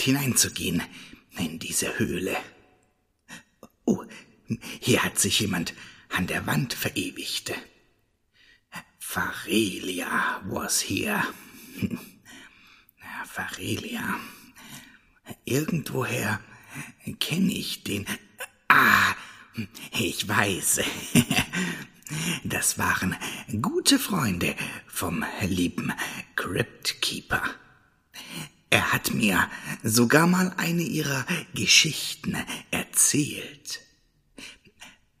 weit hineinzugehen in diese Höhle. Oh, hier hat sich jemand an der Wand verewigt. Varelia was here. Varelia. Irgendwoher kenne ich den. Ah, ich weiß. Das waren gute Freunde vom lieben Cryptkeeper. Er hat mir sogar mal eine ihrer Geschichten erzählt.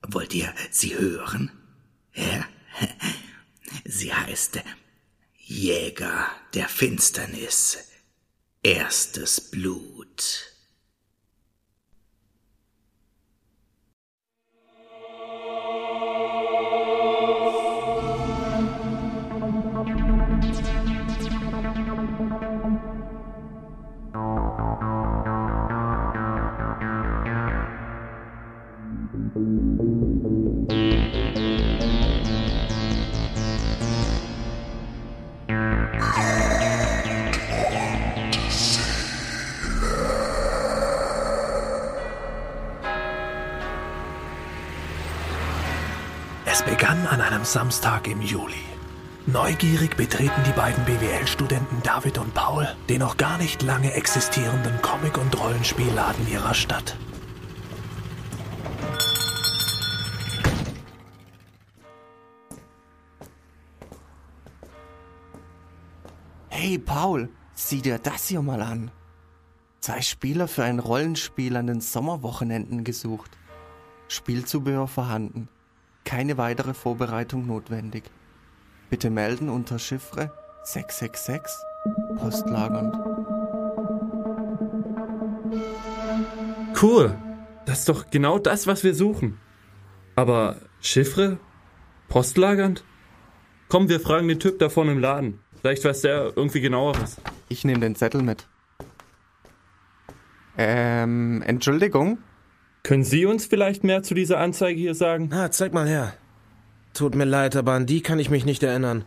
Wollt ihr sie hören? Ja? Sie heißt Jäger der Finsternis. Erstes Blut. An einem Samstag im Juli. Neugierig betreten die beiden BWL-Studenten David und Paul den noch gar nicht lange existierenden Comic- und Rollenspielladen ihrer Stadt. Hey Paul, sieh dir das hier mal an. Zwei Spieler für ein Rollenspiel an den Sommerwochenenden gesucht. Spielzubehör vorhanden. Keine weitere Vorbereitung notwendig. Bitte melden unter Chiffre 666 postlagernd. Cool. Das ist doch genau das, was wir suchen. Aber Chiffre? Postlagernd? Komm, wir fragen den Typ da vorne im Laden. Vielleicht weiß der irgendwie genaueres. Ich nehme den Zettel mit. Ähm, Entschuldigung? Können Sie uns vielleicht mehr zu dieser Anzeige hier sagen? Na, zeig mal her. Tut mir leid, aber an die kann ich mich nicht erinnern.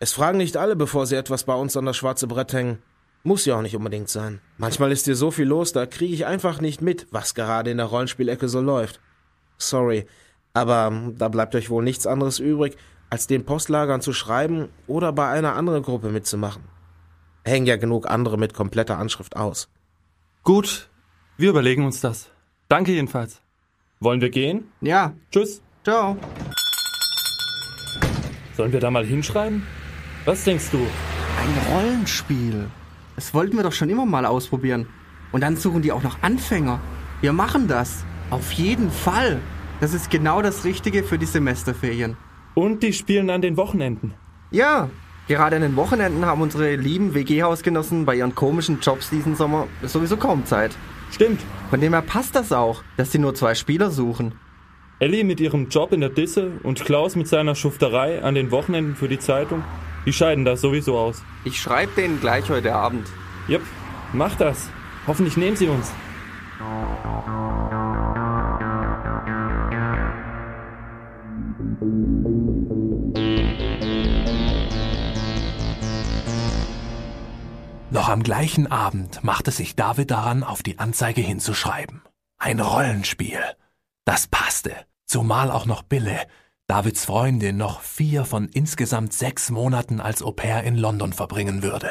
Es fragen nicht alle, bevor sie etwas bei uns an das schwarze Brett hängen. Muss ja auch nicht unbedingt sein. Manchmal ist hier so viel los, da kriege ich einfach nicht mit, was gerade in der Rollenspielecke so läuft. Sorry, aber da bleibt euch wohl nichts anderes übrig, als den Postlagern zu schreiben oder bei einer anderen Gruppe mitzumachen. Hängen ja genug andere mit kompletter Anschrift aus. Gut, wir überlegen uns das. Danke jedenfalls. Wollen wir gehen? Ja, Tschüss. ciao. Sollen wir da mal hinschreiben? Was denkst du? Ein Rollenspiel. Das wollten wir doch schon immer mal ausprobieren. Und dann suchen die auch noch Anfänger. Wir machen das. Auf jeden Fall. Das ist genau das Richtige für die Semesterferien. Und die spielen an den Wochenenden. Ja, gerade an den Wochenenden haben unsere lieben WG-Hausgenossen bei ihren komischen Jobs diesen Sommer sowieso kaum Zeit. Stimmt. Von dem her passt das auch, dass sie nur zwei Spieler suchen. Ellie mit ihrem Job in der Disse und Klaus mit seiner Schufterei an den Wochenenden für die Zeitung, die scheiden das sowieso aus. Ich schreibe denen gleich heute Abend. Jep, mach das. Hoffentlich nehmen sie uns. Noch am gleichen Abend machte sich David daran, auf die Anzeige hinzuschreiben. Ein Rollenspiel. Das passte, zumal auch noch Bille, Davids Freundin, noch vier von insgesamt sechs Monaten als Au pair in London verbringen würde.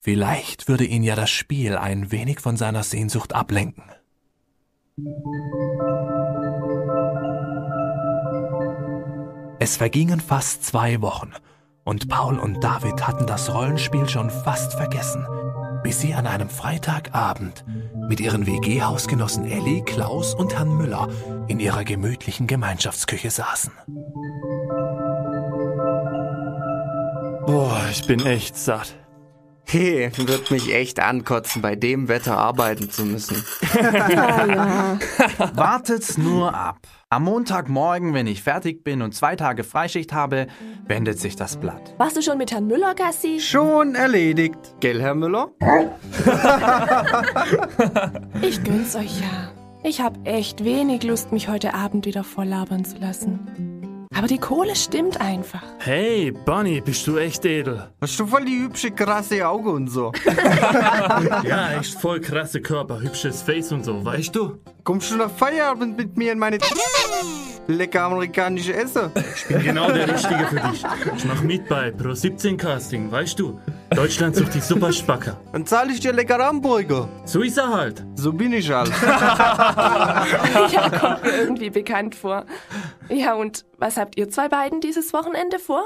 Vielleicht würde ihn ja das Spiel ein wenig von seiner Sehnsucht ablenken. Es vergingen fast zwei Wochen und Paul und David hatten das Rollenspiel schon fast vergessen, bis sie an einem Freitagabend mit ihren WG-Hausgenossen Elli, Klaus und Herrn Müller in ihrer gemütlichen Gemeinschaftsküche saßen. Boah, ich bin echt satt. Hey, wird mich echt ankotzen, bei dem Wetter arbeiten zu müssen. Wartet's nur ab. Am Montagmorgen, wenn ich fertig bin und zwei Tage Freischicht habe, wendet sich das Blatt. Warst du schon mit Herrn Müller, Gassi? Schon erledigt. Gell, Herr Müller? Ich gönn's euch ja. Ich hab echt wenig Lust, mich heute Abend wieder volllabern zu lassen. Aber die Kohle stimmt einfach. Hey, Bunny, bist du echt edel? Hast du voll die hübsche, krasse Augen und so? Ja, echt voll krasse Körper, hübsches Face und so, weißt du? Kommst du nach Feierabend mit mir in meine lecker amerikanische Essen? Ich bin genau der Richtige für dich. Ich mach mit bei Pro 17 Casting, weißt du? Deutschland sucht die Superspacker. Dann zahle ich dir lecker Hamburger. So ist er halt. So bin ich halt. Ja, kommt mir irgendwie bekannt vor. Ja, und was habt ihr zwei beiden dieses Wochenende vor?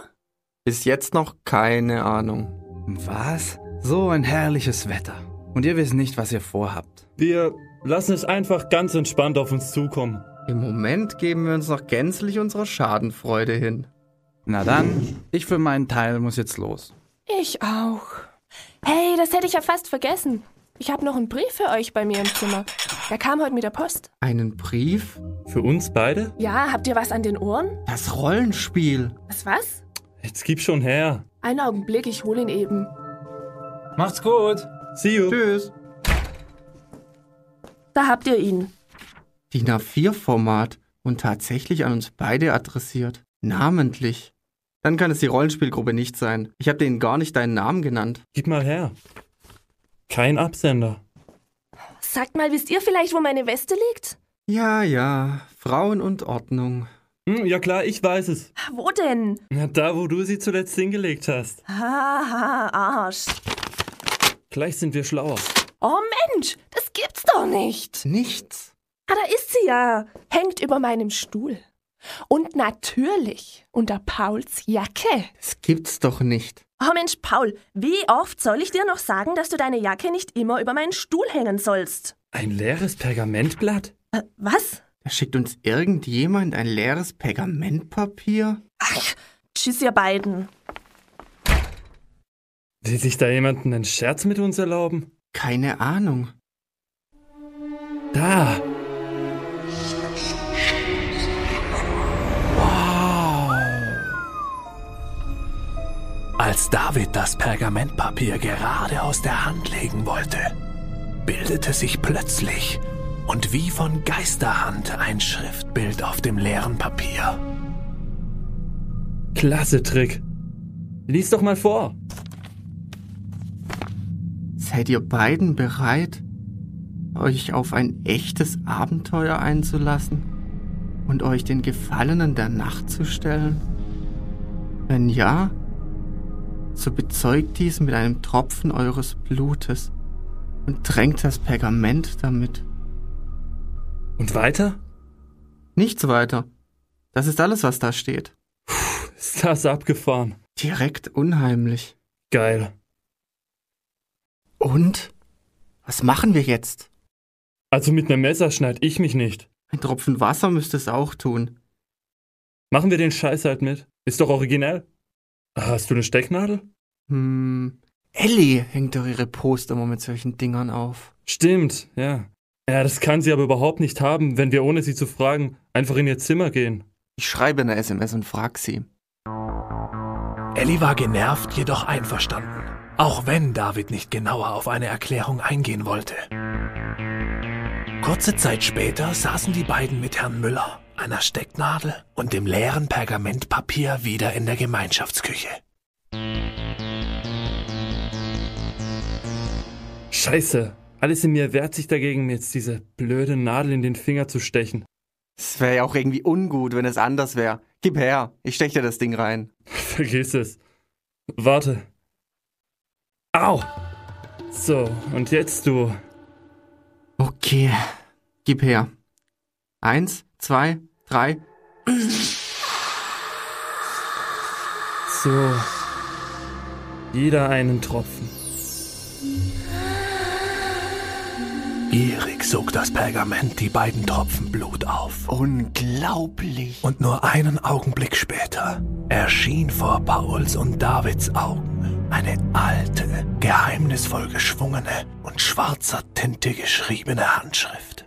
Bis jetzt noch keine Ahnung. Was? So ein herrliches Wetter. Und ihr wisst nicht, was ihr vorhabt. Wir lassen es einfach ganz entspannt auf uns zukommen. Im Moment geben wir uns noch gänzlich unserer Schadenfreude hin. Na dann, ich für meinen Teil muss jetzt los. Ich auch. Hey, das hätte ich ja fast vergessen. Ich habe noch einen Brief für euch bei mir im Zimmer. Der kam heute mit der Post. Einen Brief? Für uns beide? Ja, habt ihr was an den Ohren? Das Rollenspiel. Was, was? Jetzt gib schon her. Einen Augenblick, ich hole ihn eben. Macht's gut. See you. Tschüss. Da habt ihr ihn. DIN A4-Format und tatsächlich an uns beide adressiert. Namentlich. Dann kann es die Rollenspielgruppe nicht sein. Ich habe denen gar nicht deinen Namen genannt. Gib mal her. Kein Absender. Sagt mal, wisst ihr vielleicht, wo meine Weste liegt? Ja, ja. Frauen und Ordnung. Hm, ja klar, ich weiß es. Wo denn? Na, da, wo du sie zuletzt hingelegt hast. Haha, Arsch. Gleich sind wir schlauer. Oh Mensch, das gibt's doch nicht. Nichts. Ah, da ist sie ja. Hängt über meinem Stuhl. Und natürlich unter Pauls Jacke. Das gibt's doch nicht. Oh Mensch, Paul, wie oft soll ich dir noch sagen, dass du deine Jacke nicht immer über meinen Stuhl hängen sollst? Ein leeres Pergamentblatt? Äh, was? Da schickt uns irgendjemand ein leeres Pergamentpapier? Ach, tschüss, ihr beiden. Will sich da jemand einen Scherz mit uns erlauben? Keine Ahnung. Da! Als David das Pergamentpapier gerade aus der Hand legen wollte, bildete sich plötzlich und wie von Geisterhand ein Schriftbild auf dem leeren Papier. Klasse Trick. Lies doch mal vor. Seid ihr beiden bereit, euch auf ein echtes Abenteuer einzulassen und euch den Gefallenen der Nacht zu stellen? Wenn ja, so bezeugt dies mit einem Tropfen eures Blutes und tränkt das Pergament damit. Und weiter? Nichts weiter. Das ist alles, was da steht. Ist das abgefahren? Direkt unheimlich. Geil. Und? Was machen wir jetzt? Also mit einem Messer schneid ich mich nicht. Ein Tropfen Wasser müsste es auch tun. Machen wir den Scheiß halt mit. Ist doch originell. Hast du eine Stecknadel? Hm. Ellie hängt doch ihre Poster immer mit solchen Dingern auf. Stimmt, ja. Ja, das kann sie aber überhaupt nicht haben, wenn wir ohne sie zu fragen einfach in ihr Zimmer gehen. Ich schreibe eine SMS und frag sie. Ellie war genervt, jedoch einverstanden, auch wenn David nicht genauer auf eine Erklärung eingehen wollte. Kurze Zeit später saßen die beiden mit Herrn Müller, einer Stecknadel und dem leeren Pergamentpapier wieder in der Gemeinschaftsküche. Scheiße. Alles in mir wehrt sich dagegen, mir jetzt diese blöde Nadel in den Finger zu stechen. Es wäre ja auch irgendwie ungut, wenn es anders wäre. Gib her, ich stech dir das Ding rein. Vergiss es. Warte. Au! So, und jetzt du. Okay, gib her. Eins, zwei, drei. So. Jeder einen Tropfen. Gierig sog das Pergament die beiden Tropfen Blut auf. Unglaublich. Und nur einen Augenblick später erschien vor Pauls und Davids Augen eine alte, geheimnisvoll geschwungene und schwarzer Tinte geschriebene Handschrift.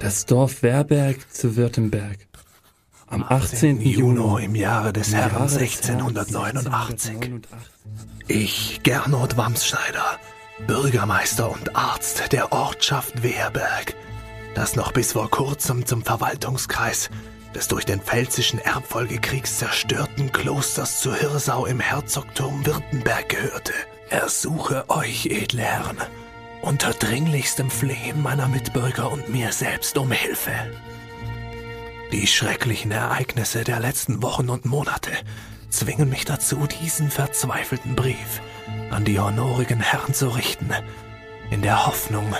Das Dorf Werberg zu Württemberg. Am 18. Juni im Jahre des Herrn Jahre des 1689. Herrn 1689. Ich, Gernot Wamsschneider, Bürgermeister und Arzt der Ortschaft Wehrberg, das noch bis vor kurzem zum Verwaltungskreis des durch den Pfälzischen Erbfolgekriegs zerstörten Klosters zu Hirsau im Herzogtum Württemberg gehörte, ersuche euch, edle Herren, unter dringlichstem Flehen meiner Mitbürger und mir selbst um Hilfe. Die schrecklichen Ereignisse der letzten Wochen und Monate zwingen mich dazu, diesen verzweifelten Brief an die honorigen Herren zu richten, in der Hoffnung,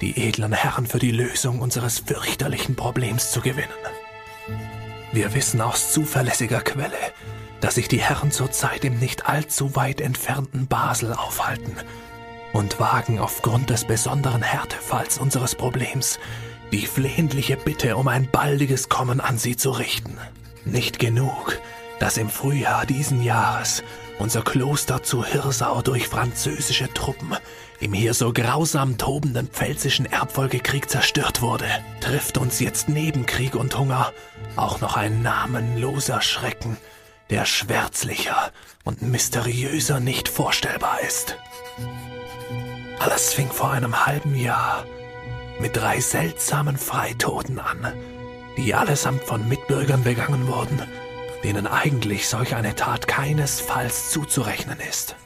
die edlen Herren für die Lösung unseres fürchterlichen Problems zu gewinnen. Wir wissen aus zuverlässiger Quelle, dass sich die Herren zurzeit im nicht allzu weit entfernten Basel aufhalten und wagen aufgrund des besonderen Härtefalls unseres Problems die flehentliche Bitte um ein baldiges Kommen an sie zu richten. Nicht genug, dass im Frühjahr diesen Jahres unser Kloster zu Hirsau durch französische Truppen im hier so grausam tobenden pfälzischen Erbfolgekrieg zerstört wurde, trifft uns jetzt neben Krieg und Hunger auch noch ein namenloser Schrecken, der schwärzlicher und mysteriöser nicht vorstellbar ist. Alles fing vor einem halben Jahr mit drei seltsamen Freitoten an, die allesamt von Mitbürgern begangen wurden, denen eigentlich solch eine Tat keinesfalls zuzurechnen ist.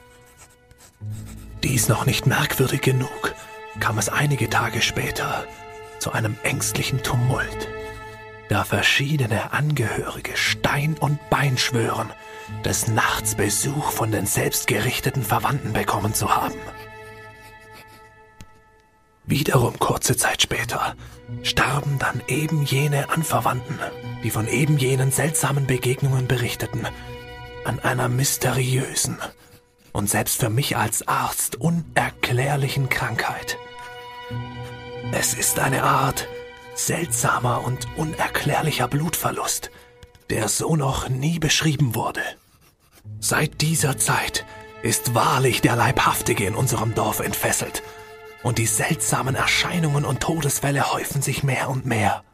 Dies noch nicht merkwürdig genug, kam es einige Tage später zu einem ängstlichen Tumult, da verschiedene Angehörige Stein und Bein schwören, des Nachts Besuch von den selbstgerichteten Verwandten bekommen zu haben. Wiederum kurze Zeit später starben dann eben jene Anverwandten, die von eben jenen seltsamen Begegnungen berichteten, an einer mysteriösen und selbst für mich als Arzt unerklärlichen Krankheit. Es ist eine Art seltsamer und unerklärlicher Blutverlust, der so noch nie beschrieben wurde. Seit dieser Zeit ist wahrlich der Leibhaftige in unserem Dorf entfesselt und die seltsamen Erscheinungen und Todesfälle häufen sich mehr und mehr.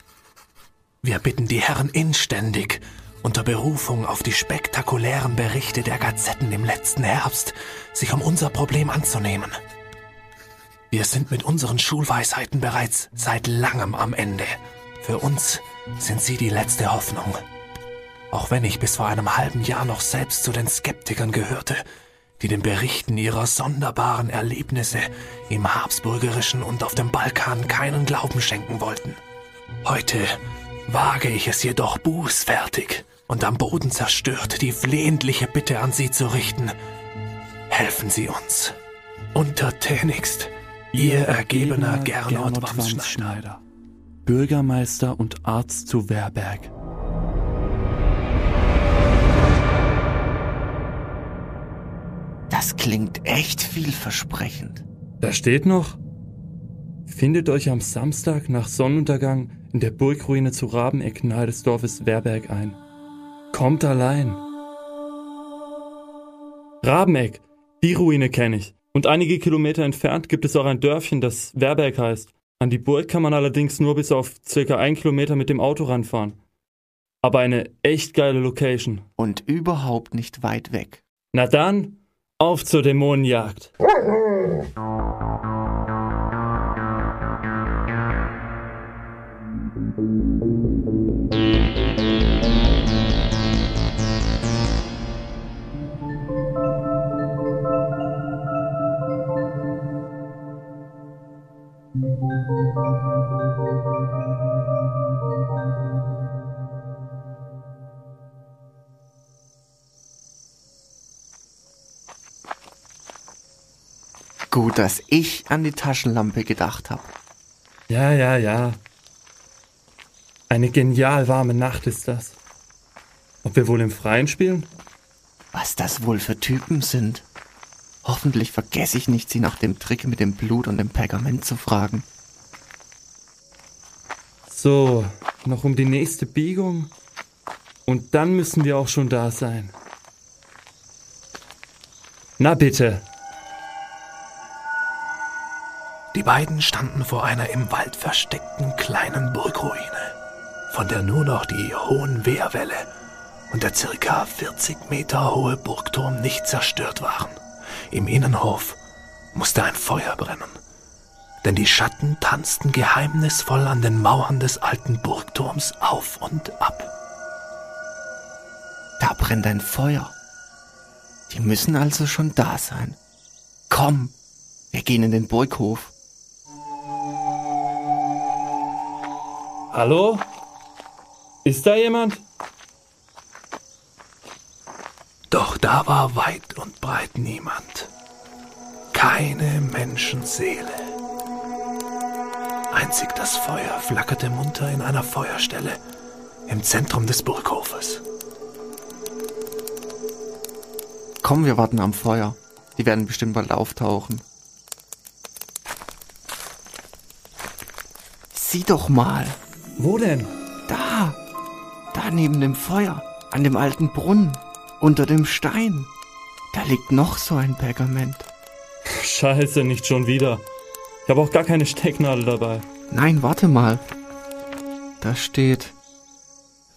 Wir bitten die Herren inständig, unter Berufung auf die spektakulären Berichte der Gazetten im letzten Herbst, sich um unser Problem anzunehmen. Wir sind mit unseren Schulweisheiten bereits seit langem am Ende. Für uns sind sie die letzte Hoffnung. Auch wenn ich bis vor einem halben Jahr noch selbst zu den Skeptikern gehörte, die den Berichten ihrer sonderbaren Erlebnisse im Habsburgerischen und auf dem Balkan keinen Glauben schenken wollten. Heute wage ich es jedoch bußfertig und am Boden zerstört die flehentliche Bitte an Sie zu richten. Helfen Sie uns. Untertänigst, Ihr ergebener Gernot Wamsschneider. Bürgermeister und Arzt zu Werberg. Das klingt echt vielversprechend. Da steht noch, findet euch am Samstag nach Sonnenuntergang in der Burgruine zu Rabeneck nahe des Dorfes Werberg ein. Kommt allein. Rabeneck, die Ruine kenne ich. Und einige Kilometer entfernt gibt es auch ein Dörfchen, das Werberg heißt. An die Burg kann man allerdings nur bis auf circa ein Kilometer mit dem Auto ranfahren. Aber eine echt geile Location. Und überhaupt nicht weit weg. Na dann, auf zur Dämonenjagd. Gut, dass ich an die Taschenlampe gedacht habe. Ja, ja, ja. Eine genial warme Nacht ist das. Ob wir wohl im Freien spielen? Was das wohl für Typen sind. Hoffentlich vergesse ich nicht, sie nach dem Trick mit dem Blut und dem Pergament zu fragen. So, noch um die nächste Biegung. Und dann müssen wir auch schon da sein. Na bitte. Die beiden standen vor einer im Wald versteckten kleinen Burgruine, von der nur noch die hohen Wehrwälle und der circa 40 Meter hohe Burgturm nicht zerstört waren. Im Innenhof musste ein Feuer brennen. Denn die Schatten tanzten geheimnisvoll an den Mauern des alten Burgturms auf und ab. Da brennt ein Feuer. Die müssen also schon da sein. Komm, wir gehen in den Burghof. Hallo? Ist da jemand? Doch da war weit und breit niemand. Keine Menschenseele. Einzig das Feuer flackerte munter in einer Feuerstelle im Zentrum des Burghofes. Komm, wir warten am Feuer. Die werden bestimmt bald auftauchen. Sieh doch mal. Wo denn? Da. Da neben dem Feuer. An dem alten Brunnen. Unter dem Stein. Da liegt noch so ein Pergament. Scheiße, nicht schon wieder. Ich habe auch gar keine Stecknadel dabei. Nein, warte mal. Da steht,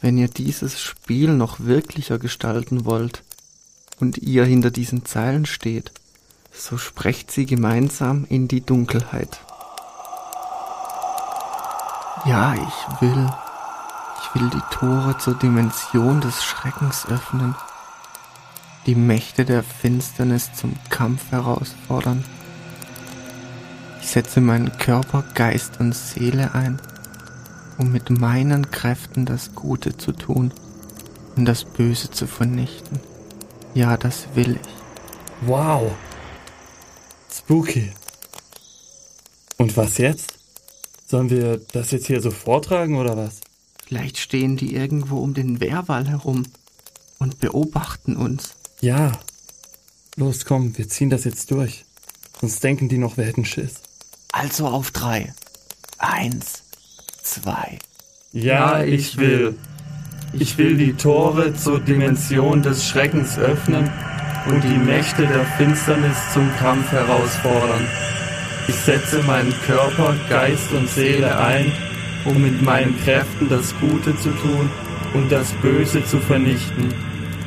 wenn ihr dieses Spiel noch wirklicher gestalten wollt und ihr hinter diesen Zeilen steht, so sprecht sie gemeinsam in die Dunkelheit. Ja, ich will. Ich will die Tore zur Dimension des Schreckens öffnen, die Mächte der Finsternis zum Kampf herausfordern. Ich setze meinen Körper, Geist und Seele ein, um mit meinen Kräften das Gute zu tun und das Böse zu vernichten. Ja, das will ich. Wow. Spooky. Und was jetzt? Sollen wir das jetzt hier so vortragen oder was? Vielleicht stehen die irgendwo um den Wehrwall herum und beobachten uns. Ja. Los, komm, wir ziehen das jetzt durch. Sonst denken die noch, wir hätten Schiss. Also auf drei. Eins, zwei. Ja, ich will. Ich will die Tore zur Dimension des Schreckens öffnen und die Mächte der Finsternis zum Kampf herausfordern. Ich setze meinen Körper, Geist und Seele ein, um mit meinen Kräften das Gute zu tun und das Böse zu vernichten.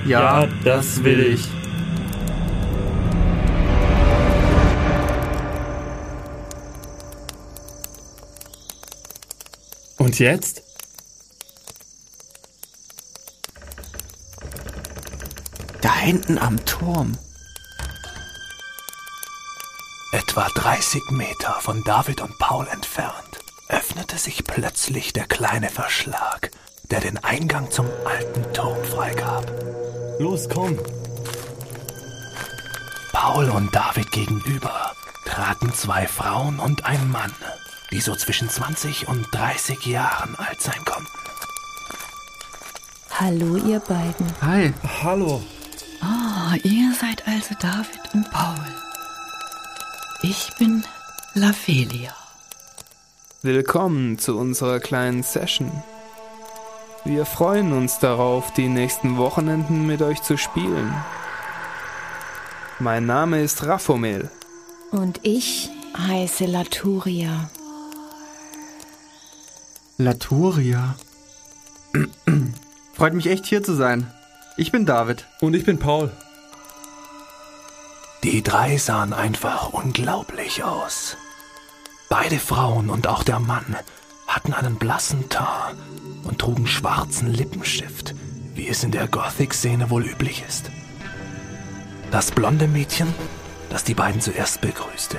Ja, das will ich. Und jetzt? Da hinten am Turm. Etwa 30 Meter von David und Paul entfernt öffnete sich plötzlich der kleine Verschlag, der den Eingang zum alten Turm freigab. Los, komm. Paul und David gegenüber traten zwei Frauen und ein Mann, die so zwischen 20 und 30 Jahren alt sein konnten. Hallo, ihr beiden. Hi. Hallo. Ah, ihr seid also David und Paul. Ich bin Lavelia. Willkommen zu unserer kleinen Session. Wir freuen uns darauf, die nächsten Wochenenden mit euch zu spielen. Mein Name ist Raphomel. Und ich heiße Laturia. Laturia. Freut mich echt hier zu sein. Ich bin David. Und ich bin Paul. Die drei sahen einfach unglaublich aus. Beide Frauen und auch der Mann hatten einen blassen Teint und trugen schwarzen Lippenstift, wie es in der Gothic-Szene wohl üblich ist. Das blonde Mädchen, das die beiden zuerst begrüßte,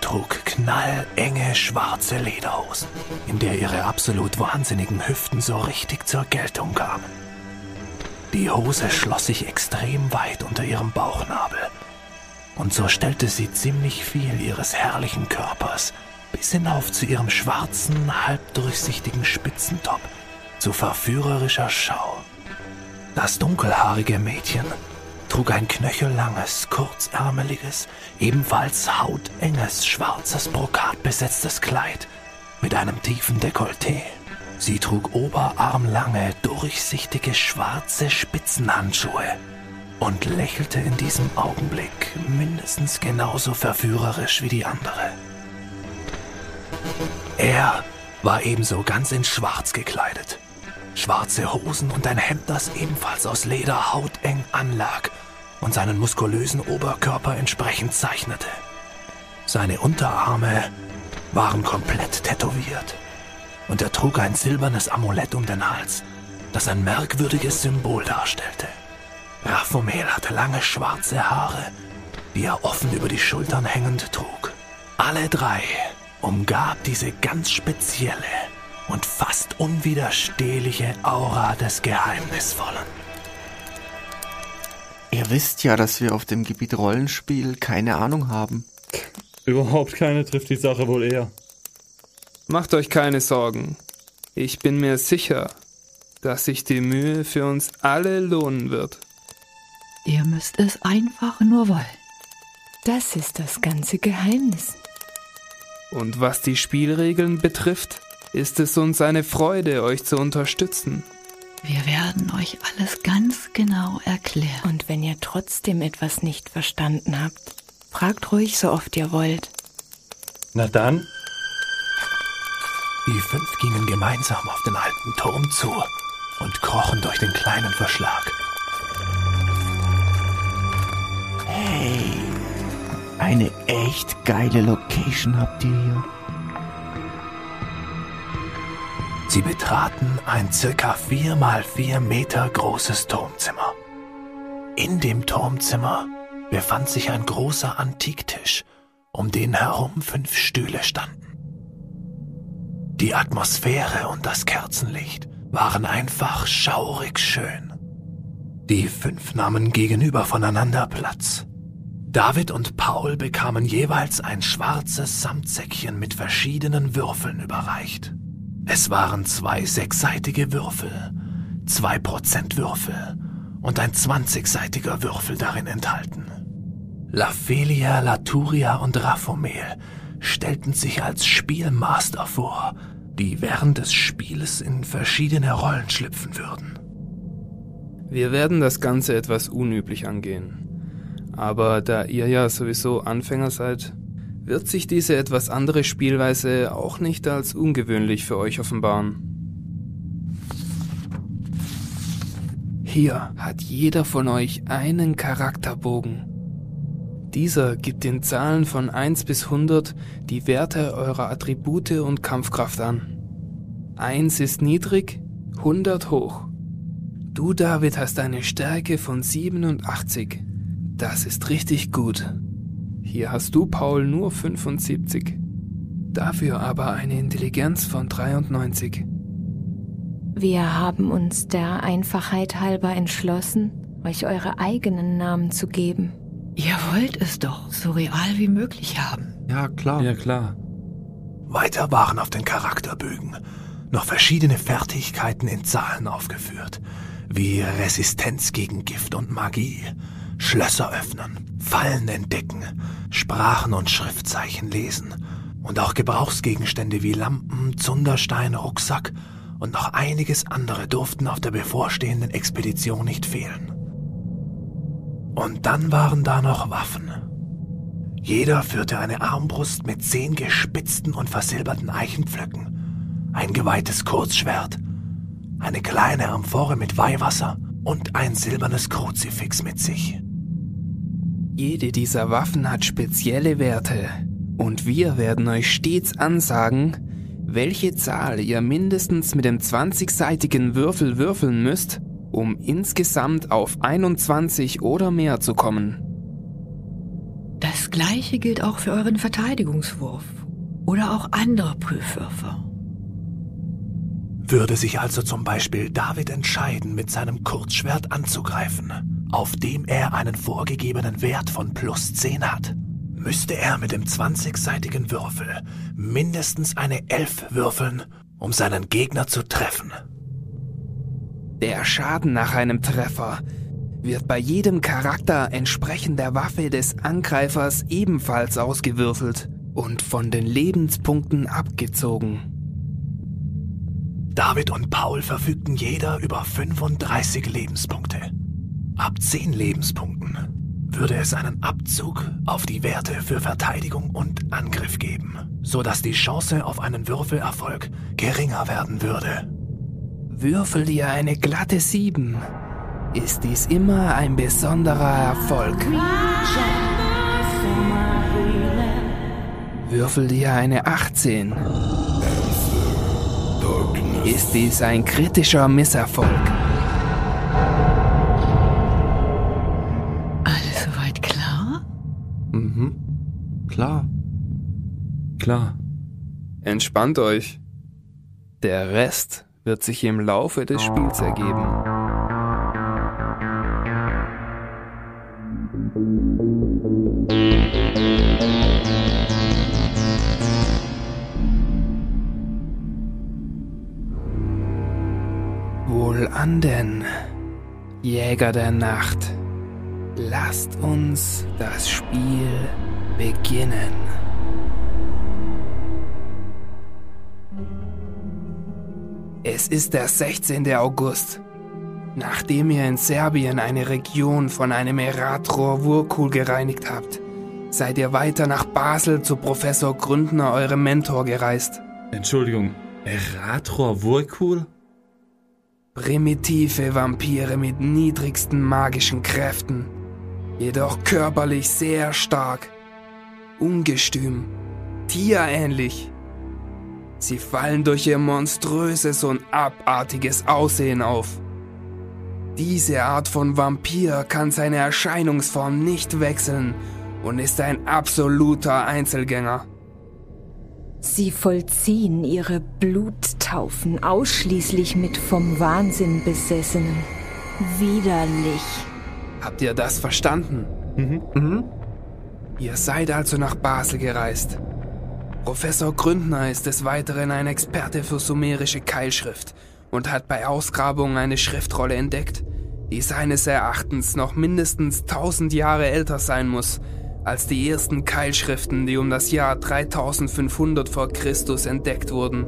trug knallenge schwarze Lederhosen, in der ihre absolut wahnsinnigen Hüften so richtig zur Geltung kamen. Die Hose schloss sich extrem weit unter ihrem Bauchnabel, und so stellte sie ziemlich viel ihres herrlichen Körpers bis hinauf zu ihrem schwarzen, halbdurchsichtigen Spitzentop zu verführerischer Schau. Das dunkelhaarige Mädchen trug ein knöchellanges, kurzärmeliges, ebenfalls hautenges, schwarzes brokatbesetztes Kleid mit einem tiefen Dekolleté. Sie trug oberarmlange, durchsichtige, schwarze Spitzenhandschuhe und lächelte in diesem Augenblick mindestens genauso verführerisch wie die andere. Er war ebenso ganz in Schwarz gekleidet. Schwarze Hosen und ein Hemd, das ebenfalls aus Leder hauteng anlag und seinen muskulösen Oberkörper entsprechend zeichnete. Seine Unterarme waren komplett tätowiert und er trug ein silbernes Amulett um den Hals, das ein merkwürdiges Symbol darstellte. Raphomel hatte lange schwarze Haare, die er offen über die Schultern hängend trug. Alle drei umgab diese ganz spezielle und fast unwiderstehliche Aura des Geheimnisvollen. Ihr wisst ja, dass wir auf dem Gebiet Rollenspiel keine Ahnung haben. Überhaupt keine trifft die Sache wohl eher. Macht euch keine Sorgen. Ich bin mir sicher, dass sich die Mühe für uns alle lohnen wird. Ihr müsst es einfach nur wollen. Das ist das ganze Geheimnis. Und was die Spielregeln betrifft, ist es uns eine Freude, euch zu unterstützen. Wir werden euch alles ganz genau erklären. Und wenn ihr trotzdem etwas nicht verstanden habt, fragt ruhig so oft ihr wollt. Na dann, Die fünf gingen gemeinsam auf den alten Turm zu und krochen durch den kleinen Verschlag. Hey, eine echt geile Location habt ihr hier. Sie betraten ein circa vier mal vier Meter großes Turmzimmer. In dem Turmzimmer befand sich ein großer Antiktisch, um den herum fünf Stühle standen. Die Atmosphäre und das Kerzenlicht waren einfach schaurig schön. Die fünf nahmen gegenüber voneinander Platz. David und Paul bekamen jeweils ein schwarzes Samtsäckchen mit verschiedenen Würfeln überreicht. Es waren zwei sechsseitige Würfel, zwei Prozentwürfel und ein zwanzigseitiger Würfel darin enthalten. Laphelia, Laturia und Raphomel stellten sich als Spielmaster vor, die während des Spieles in verschiedene Rollen schlüpfen würden. Wir werden das Ganze etwas unüblich angehen. Aber da ihr ja sowieso Anfänger seid, wird sich diese etwas andere Spielweise auch nicht als ungewöhnlich für euch offenbaren. Hier hat jeder von euch einen Charakterbogen. Dieser gibt den Zahlen von 1 bis 100 die Werte eurer Attribute und Kampfkraft an. 1 ist niedrig, 100 hoch. Du, David, hast eine Stärke von 87. Das ist richtig gut. Hier hast du, Paul, nur 75. Dafür aber eine Intelligenz von 93. Wir haben uns der Einfachheit halber entschlossen, euch eure eigenen Namen zu geben. Ihr wollt es doch so real wie möglich haben. Ja, klar. ja klar. Weiter waren auf den Charakterbögen noch verschiedene Fertigkeiten in Zahlen aufgeführt, wie Resistenz gegen Gift und Magie, Schlösser öffnen, Fallen entdecken, Sprachen und Schriftzeichen lesen und auch Gebrauchsgegenstände wie Lampen, Zunderstein, Rucksack und noch einiges andere durften auf der bevorstehenden Expedition nicht fehlen. Und dann waren da noch Waffen. Jeder führte eine Armbrust mit zehn gespitzten und versilberten Eichenpflöcken, ein geweihtes Kurzschwert, eine kleine Amphore mit Weihwasser und ein silbernes Kruzifix mit sich. Jede dieser Waffen hat spezielle Werte und wir werden euch stets ansagen, welche Zahl ihr mindestens mit dem 20-seitigen Würfel würfeln müsst, um insgesamt auf 21 oder mehr zu kommen. Das gleiche gilt auch für euren Verteidigungswurf oder auch andere Prüfwürfe. Würde sich also zum Beispiel David entscheiden, mit seinem Kurzschwert anzugreifen, auf dem er einen vorgegebenen Wert von plus 10 hat, müsste er mit dem 20-seitigen Würfel mindestens eine 11 würfeln, um seinen Gegner zu treffen. Der Schaden nach einem Treffer wird bei jedem Charakter entsprechend der Waffe des Angreifers ebenfalls ausgewürfelt und von den Lebenspunkten abgezogen. David und Paul verfügten jeder über 35 Lebenspunkte. Ab 10 Lebenspunkten würde es einen Abzug auf die Werte für Verteidigung und Angriff geben, sodass die Chance auf einen Würfelerfolg geringer werden würde. Würfel dir eine glatte 7, ist dies immer ein besonderer Erfolg. Würfel dir eine 18. Ist dies ein kritischer Misserfolg? Alles soweit klar? Mhm. Klar. Klar. Entspannt euch. Der Rest wird sich im Laufe des Spiels ergeben. Wohlan denn, Jäger der Nacht. Lasst uns das Spiel beginnen. Es ist der 16. August. Nachdem ihr in Serbien eine Region von einem Eratror Wurkul gereinigt habt, seid ihr weiter nach Basel zu Professor Gründner, eurem Mentor, gereist. Entschuldigung, Eratror Wurkul? Primitive Vampire mit niedrigsten magischen Kräften, jedoch körperlich sehr stark, ungestüm, tierähnlich. Sie fallen durch ihr monströses und abartiges Aussehen auf. Diese Art von Vampir kann seine Erscheinungsform nicht wechseln und ist ein absoluter Einzelgänger. Sie vollziehen ihre Bluttaufen ausschließlich mit vom Wahnsinn Besessenen. Widerlich. Habt ihr das verstanden? Mhm. Ihr seid also nach Basel gereist. Professor Gründner ist des Weiteren ein Experte für sumerische Keilschrift und hat bei Ausgrabungen eine Schriftrolle entdeckt, die seines Erachtens noch mindestens 1000 Jahre älter sein muss als die ersten Keilschriften, die um das Jahr 3500 vor Christus entdeckt wurden.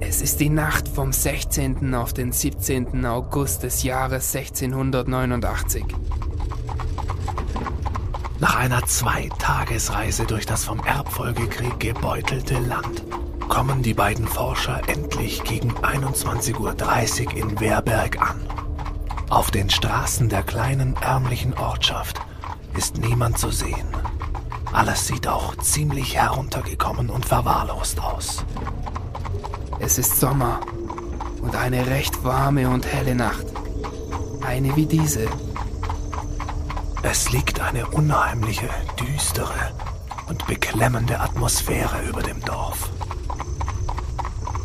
Es ist die Nacht vom 16. auf den 17. August des Jahres 1689. Nach einer Zweitagesreise durch das vom Erbfolgekrieg gebeutelte Land kommen die beiden Forscher endlich gegen 21.30 Uhr in Werberg an. Auf den Straßen der kleinen ärmlichen Ortschaft ist niemand zu sehen. Alles sieht auch ziemlich heruntergekommen und verwahrlost aus. Es ist Sommer und eine recht warme und helle Nacht. Eine wie diese. Es liegt eine unheimliche, düstere und beklemmende Atmosphäre über dem Dorf.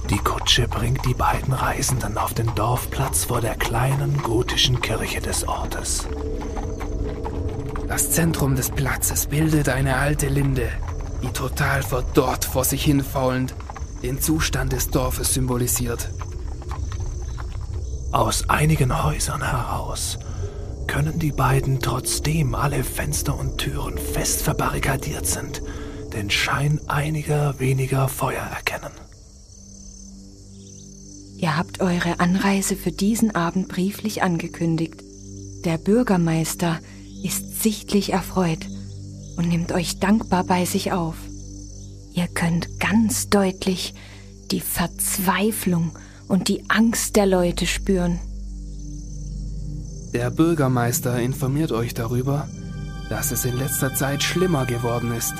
Die Kutsche bringt die beiden Reisenden auf den Dorfplatz vor der kleinen gotischen Kirche des Ortes. Das Zentrum des Platzes bildet eine alte Linde, die total verdorrt vor sich hinfaulend den Zustand des Dorfes symbolisiert. Aus einigen Häusern heraus können die beiden, trotzdem alle Fenster und Türen fest verbarrikadiert sind, den Schein einiger weniger Feuer erkennen. Ihr habt eure Anreise für diesen Abend brieflich angekündigt. Der Bürgermeister ist sichtlich erfreut und nimmt euch dankbar bei sich auf. Ihr könnt ganz deutlich die Verzweiflung und die Angst der Leute spüren. Der Bürgermeister informiert euch darüber, dass es in letzter Zeit schlimmer geworden ist.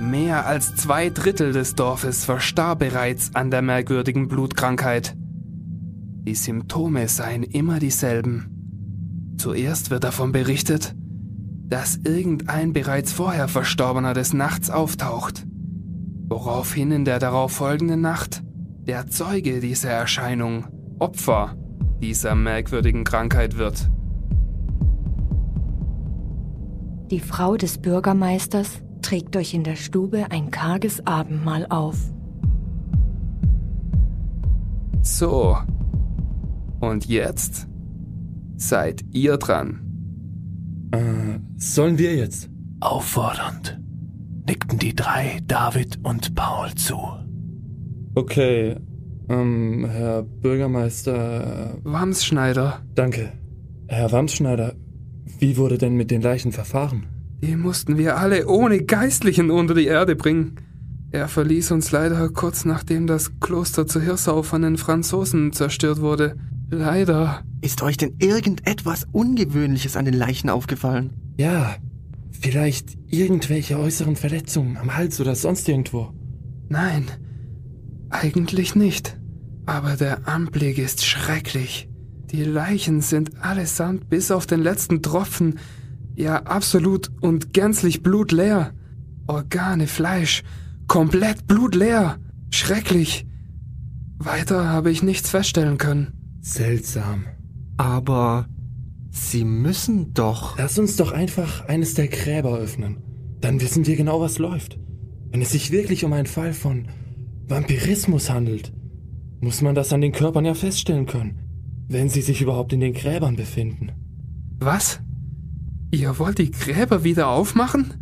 Mehr als zwei Drittel des Dorfes verstarb bereits an der merkwürdigen Blutkrankheit. Die Symptome seien immer dieselben. Zuerst wird davon berichtet, dass irgendein bereits vorher Verstorbener des Nachts auftaucht, woraufhin in der darauffolgenden Nacht der Zeuge dieser Erscheinung Opfer dieser merkwürdigen Krankheit wird. Die Frau des Bürgermeisters trägt euch in der Stube ein karges Abendmahl auf. So. Und jetzt seid ihr dran. Äh, sollen wir jetzt? Auffordernd nickten die drei David und Paul zu. Okay, ähm, Herr Bürgermeister. Wamsschneider. Danke. Herr Wamsschneider, wie wurde denn mit den Leichen verfahren? Die mussten wir alle ohne Geistlichen unter die Erde bringen. Er verließ uns leider kurz nachdem das Kloster zu Hirsau von den Franzosen zerstört wurde. Leider. Ist euch denn irgendetwas Ungewöhnliches an den Leichen aufgefallen? Ja, Vielleicht irgendwelche äußeren Verletzungen am Hals oder sonst irgendwo. Nein, eigentlich nicht. Aber der Anblick ist schrecklich. Die Leichen sind allesamt bis auf den letzten Tropfen, ja absolut und gänzlich blutleer. Organe, Fleisch, komplett blutleer. Schrecklich. Weiter habe ich nichts feststellen können. Seltsam. Aber Sie müssen doch. Lass uns doch einfach eines der Gräber öffnen. Dann wissen wir genau, was läuft. Wenn es sich wirklich um einen Fall von Vampirismus handelt, muss man das an den Körpern ja feststellen können, wenn sie sich überhaupt in den Gräbern befinden. Was? Ihr wollt die Gräber wieder aufmachen?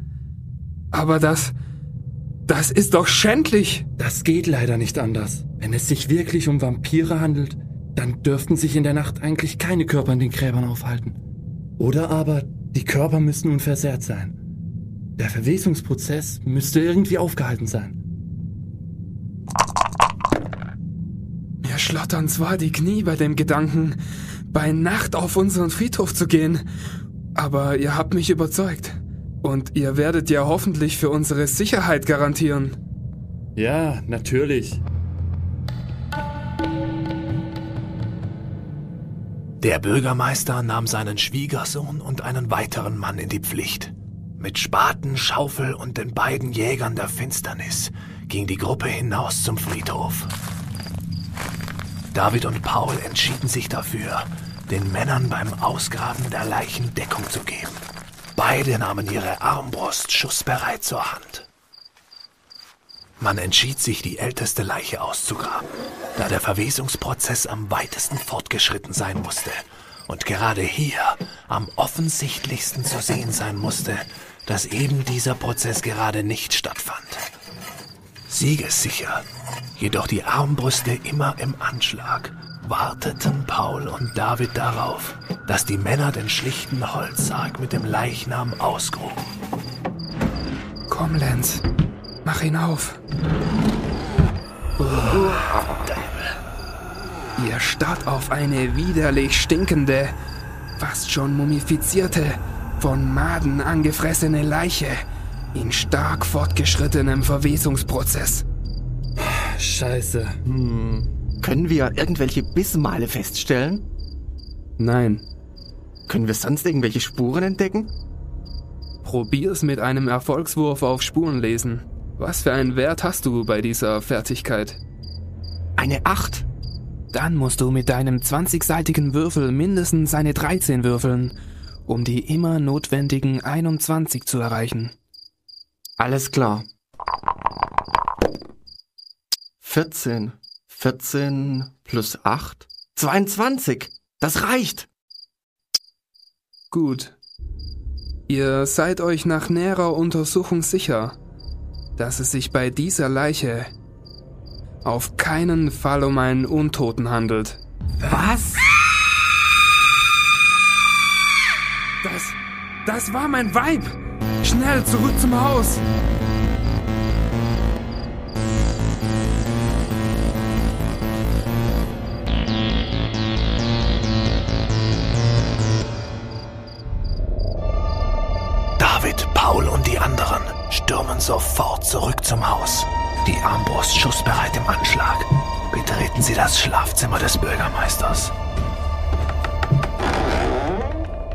Aber das. Das ist doch schändlich! Das geht leider nicht anders. Wenn es sich wirklich um Vampire handelt, dann dürften sich in der Nacht eigentlich keine Körper in den Gräbern aufhalten. Oder aber die Körper müssten unversehrt sein. Der Verwesungsprozess müsste irgendwie aufgehalten sein. Mir schlottern zwar die Knie bei dem Gedanken, bei Nacht auf unseren Friedhof zu gehen, aber ihr habt mich überzeugt. Und ihr werdet ja hoffentlich für unsere Sicherheit garantieren. Ja, natürlich. Der Bürgermeister nahm seinen Schwiegersohn und einen weiteren Mann in die Pflicht. Mit Spaten, Schaufel und den beiden Jägern der Finsternis ging die Gruppe hinaus zum Friedhof. David und Paul entschieden sich dafür, den Männern beim Ausgraben der Leichen Deckung zu geben. Beide nahmen ihre Armbrust schussbereit zur Hand. Man entschied sich, die älteste Leiche auszugraben, da der Verwesungsprozess am weitesten fortgeschritten sein musste und gerade hier am offensichtlichsten zu sehen sein musste, dass eben dieser Prozess gerade nicht stattfand. Siegessicher, jedoch die Armbrüste immer im Anschlag, warteten Paul und David darauf, dass die Männer den schlichten Holzsarg mit dem Leichnam ausgruben. Komm, Lenz, mach ihn auf. Ihr starrt auf eine widerlich stinkende, fast schon mumifizierte, von Maden angefressene Leiche in stark fortgeschrittenem Verwesungsprozess. Scheiße. Hm. Können wir irgendwelche Bissmale feststellen? Nein. Können wir sonst irgendwelche Spuren entdecken? Probier's mit einem Erfolgswurf auf Spurenlesen. Was für einen Wert hast du bei dieser Fertigkeit? Eine 8. Dann musst du mit deinem 20-seitigen Würfel mindestens eine 13 würfeln, um die immer notwendigen 21 zu erreichen. Alles klar. 14. 14 plus 8. 22. Das reicht. Gut. Ihr seid euch nach näherer Untersuchung sicher, dass es sich bei dieser Leiche auf keinen Fall um einen Untoten handelt. Was? Das, das war mein Weib! Schnell zurück zum Haus! Sofort zurück zum Haus. Die Armbrust schussbereit im Anschlag. Betreten sie das Schlafzimmer des Bürgermeisters.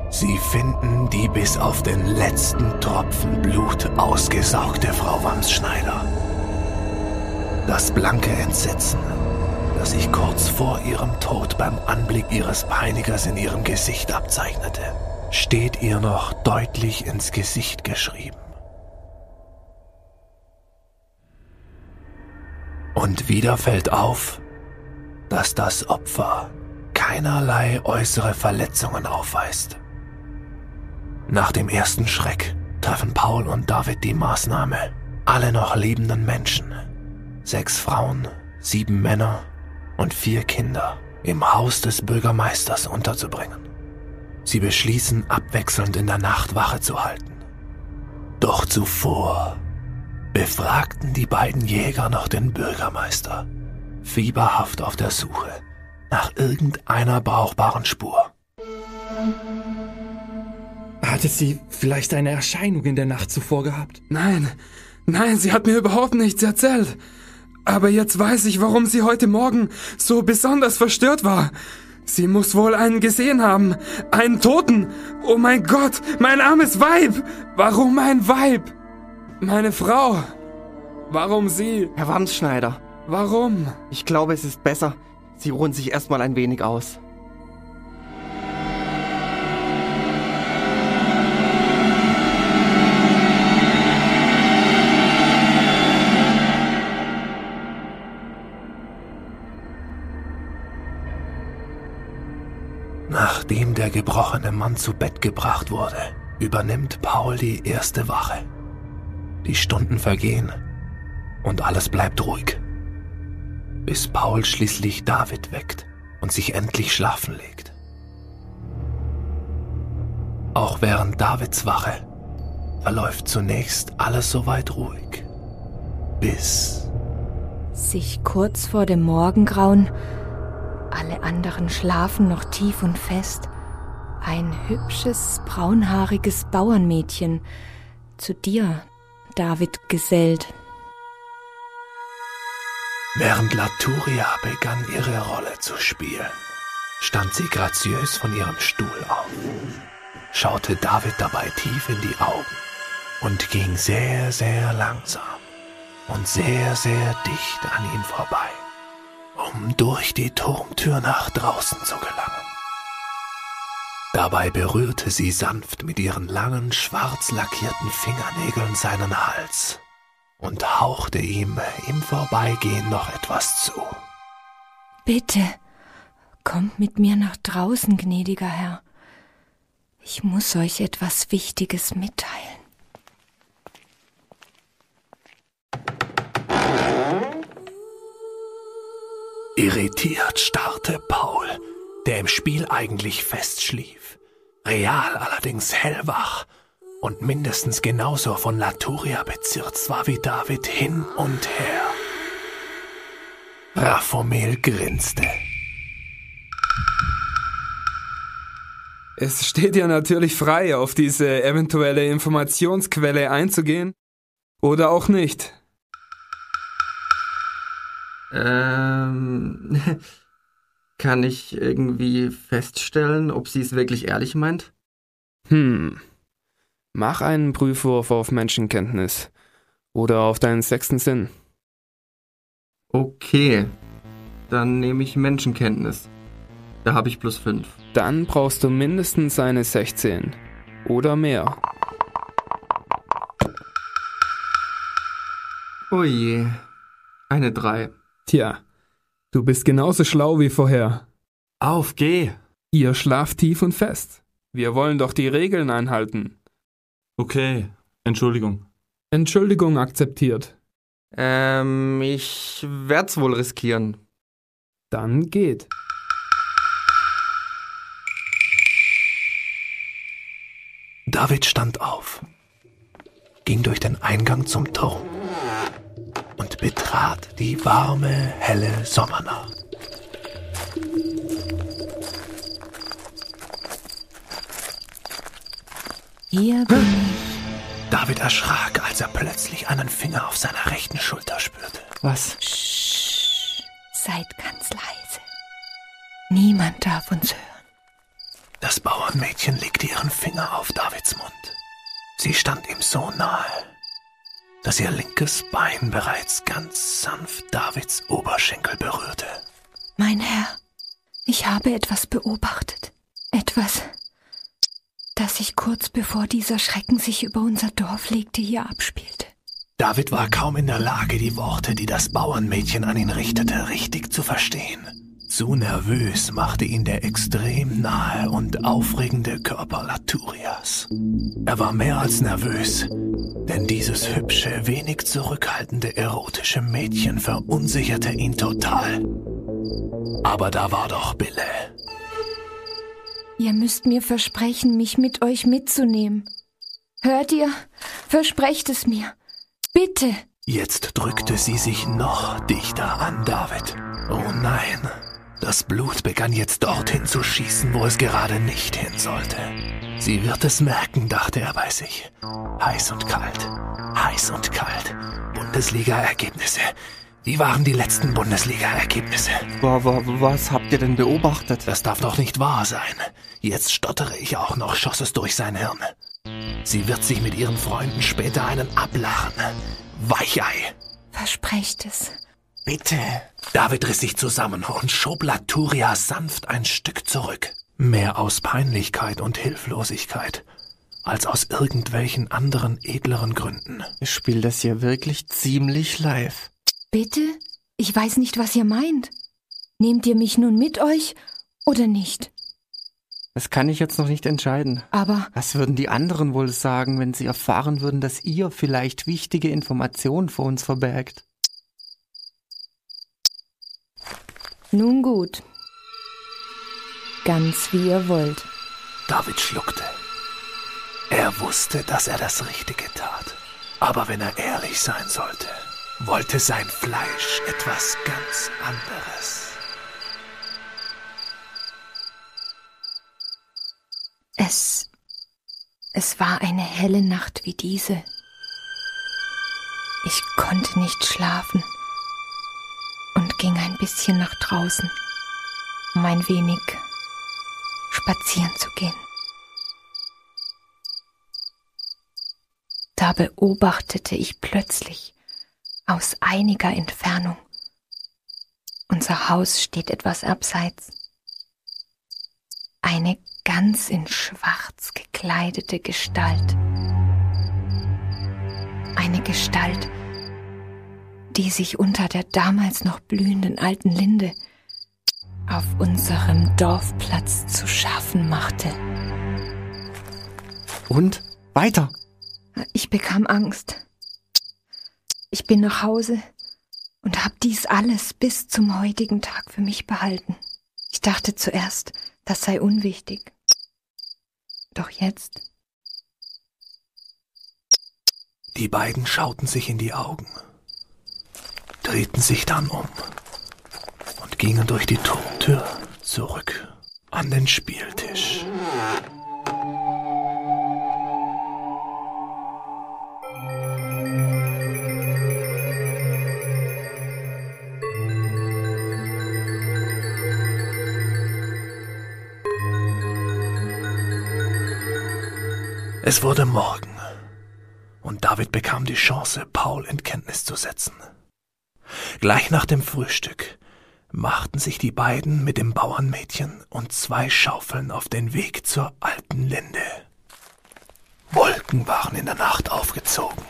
Sie finden die bis auf den letzten Tropfen Blut ausgesaugte Frau Wamsschneider. Das blanke Entsetzen, das sich kurz vor ihrem Tod beim Anblick ihres Peinigers in ihrem Gesicht abzeichnete, steht ihr noch deutlich ins Gesicht geschrieben. Wieder fällt auf, dass das Opfer keinerlei äußere Verletzungen aufweist. Nach dem ersten Schreck treffen Paul und David die Maßnahme, alle noch lebenden Menschen, sechs Frauen, sieben Männer und vier Kinder im Haus des Bürgermeisters unterzubringen. Sie beschließen abwechselnd in der Nacht Wache zu halten. Doch zuvor befragten die beiden Jäger noch den Bürgermeister, fieberhaft auf der Suche nach irgendeiner brauchbaren Spur. Hatte sie vielleicht eine Erscheinung in der Nacht zuvor gehabt? Nein, nein, sie hat mir überhaupt nichts erzählt. Aber jetzt weiß ich, warum sie heute Morgen so besonders verstört war. Sie muss wohl einen gesehen haben. Einen Toten. Oh mein Gott, mein armes Weib. Warum mein Weib? Meine Frau. Warum sie? Herr Wamsschneider, Warum? ich glaube, es ist besser, Sie ruhen sich erstmal ein wenig aus. Nachdem der gebrochene Mann zu Bett gebracht wurde, übernimmt Paul die erste Wache. Die Stunden vergehen und alles bleibt ruhig. Bis Paul schließlich David weckt und sich endlich schlafen legt. Auch während Davids Wache verläuft zunächst alles soweit ruhig. Bis Sich kurz vor dem Morgengrauen, alle anderen schlafen noch tief und fest, ein hübsches, braunhaariges Bauernmädchen zu dir, David, gesellt. Während Laturia begann ihre Rolle zu spielen, stand sie graziös von ihrem Stuhl auf, schaute David dabei tief in die Augen und ging sehr, sehr langsam und sehr, sehr dicht an ihm vorbei, um durch die Turmtür nach draußen zu gelangen. Dabei berührte sie sanft mit ihren langen, schwarz lackierten Fingernägeln seinen Hals und hauchte ihm im Vorbeigehen noch etwas zu. Bitte, kommt mit mir nach draußen, gnädiger Herr. Ich muss euch etwas Wichtiges mitteilen. Irritiert starrte Paul, der im Spiel eigentlich fest schlief, real allerdings hellwach und mindestens genauso von Laturia bezirzt war wie David hin und her. Raphomel grinste. Es steht ja natürlich frei, auf diese eventuelle Informationsquelle einzugehen. Oder auch nicht. Ähm, kann ich irgendwie feststellen, ob sie es wirklich ehrlich meint? Hm. Mach einen Prüfwurf auf Menschenkenntnis. Oder auf deinen sechsten Sinn. Okay, dann nehme ich Menschenkenntnis. Da habe ich plus 5. Dann brauchst du mindestens eine 16. Oder mehr. Oh je, eine 3. Tja, du bist genauso schlau wie vorher. Auf, geh! Ihr schlaft tief und fest. Wir wollen doch die Regeln einhalten. Okay, Entschuldigung. Entschuldigung akzeptiert. Ähm, ich werd's wohl riskieren. Dann geht. David stand auf, ging durch den Eingang zum Turm und betrat die warme, helle Sommernacht. Hier bin ich. David erschrak, als er plötzlich einen Finger auf seiner rechten Schulter spürte. Was? Seid ganz leise. Niemand darf uns hören. Das Bauernmädchen legte ihren Finger auf Davids Mund. Sie stand ihm so nahe, dass ihr linkes Bein bereits ganz sanft Davids Oberschenkel berührte. Mein Herr, ich habe etwas beobachtet. Etwas, das sich kurz bevor dieser Schrecken sich über unser Dorf legte, hier abspielte. David war kaum in der Lage, die Worte, die das Bauernmädchen an ihn richtete, richtig zu verstehen. Zu nervös machte ihn der extrem nahe und aufregende Körper Laturias. Er war mehr als nervös, denn dieses hübsche, wenig zurückhaltende, erotische Mädchen verunsicherte ihn total. Aber da war doch Bille. Ihr müsst mir versprechen, mich mit euch mitzunehmen. Hört ihr? Versprecht es mir. Bitte. Jetzt drückte sie sich noch dichter an David. Oh nein. Das Blut begann jetzt dorthin zu schießen, wo es gerade nicht hin sollte. Sie wird es merken, dachte er bei sich. Heiß und kalt, heiß und kalt. Bundesliga-Ergebnisse. Wie waren die letzten Bundesliga-Ergebnisse? Was habt ihr denn beobachtet? Das darf doch nicht wahr sein. Jetzt stottere ich auch noch, schoss es durch sein Hirn. Sie wird sich mit ihren Freunden später einen ablachen. Weichei. Versprecht es. Bitte. David riss sich zusammen und schob Laturia sanft ein Stück zurück. Mehr aus Peinlichkeit und Hilflosigkeit als aus irgendwelchen anderen edleren Gründen. Ich spiele das hier wirklich ziemlich live. Bitte? Ich weiß nicht, was ihr meint. Nehmt ihr mich nun mit euch oder nicht? Das kann ich jetzt noch nicht entscheiden. Aber Was würden die anderen wohl sagen, wenn sie erfahren würden, dass ihr vielleicht wichtige Informationen vor uns verbergt? Nun gut. Ganz wie ihr wollt. David schluckte. Er wusste, dass er das Richtige tat. Aber wenn er ehrlich sein sollte, wollte sein Fleisch etwas ganz anderes. Es. Es war eine helle Nacht wie diese. Ich konnte nicht schlafen ging ein bisschen nach draußen, um ein wenig spazieren zu gehen. Da beobachtete ich plötzlich aus einiger Entfernung. Unser Haus steht etwas abseits. Eine ganz in Schwarz gekleidete Gestalt. Eine Gestalt, die sich unter der damals noch blühenden alten Linde auf unserem Dorfplatz zu schaffen machte. Und? Weiter! Ich bekam Angst. Ich bin nach Hause und habe dies alles bis zum heutigen Tag für mich behalten. Ich dachte zuerst, das sei unwichtig. Doch jetzt. Die beiden schauten sich in die Augen, drehten sich dann um und gingen durch die Turmtür zurück an den Spieltisch. Es wurde Morgen und David bekam die Chance, Paul in Kenntnis zu setzen. Gleich nach dem Frühstück machten sich die beiden mit dem Bauernmädchen und zwei Schaufeln auf den Weg zur alten Linde. Wolken waren in der Nacht aufgezogen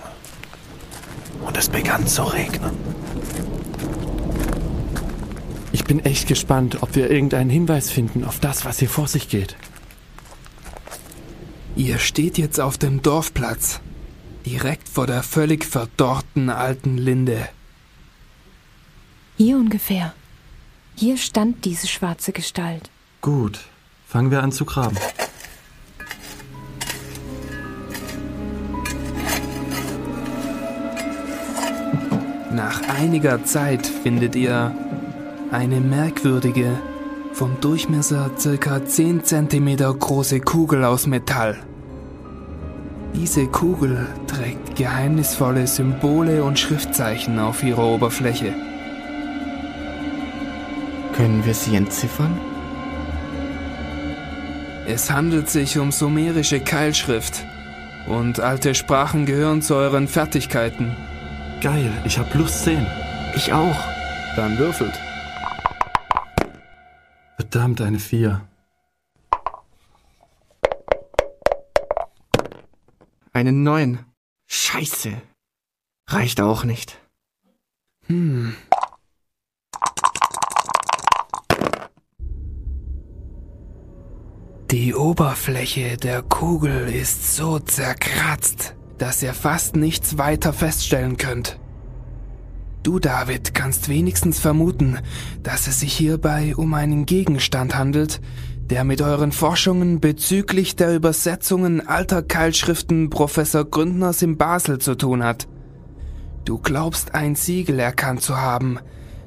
und es begann zu regnen. Ich bin echt gespannt, ob wir irgendeinen Hinweis finden auf das, was hier vor sich geht. Ihr steht jetzt auf dem Dorfplatz, direkt vor der völlig verdorrten alten Linde. Hier ungefähr. Hier stand diese schwarze Gestalt. Gut, fangen wir an zu graben. Nach einiger Zeit findet ihr eine merkwürdige, vom Durchmesser circa 10 cm große Kugel aus Metall. Diese Kugel trägt geheimnisvolle Symbole und Schriftzeichen auf ihrer Oberfläche. Können wir sie entziffern? Es handelt sich um sumerische Keilschrift und alte Sprachen gehören zu euren Fertigkeiten. Geil, ich hab plus 10. Ich auch. Dann würfelt. Verdammt, eine 4. Einen neuen. Scheiße. Reicht auch nicht. Hm. Die Oberfläche der Kugel ist so zerkratzt, dass ihr fast nichts weiter feststellen könnt. Du, David, kannst wenigstens vermuten, dass es sich hierbei um einen Gegenstand handelt, der mit euren Forschungen bezüglich der Übersetzungen alter Keilschriften Professor Gründners in Basel zu tun hat. Du glaubst ein Siegel erkannt zu haben,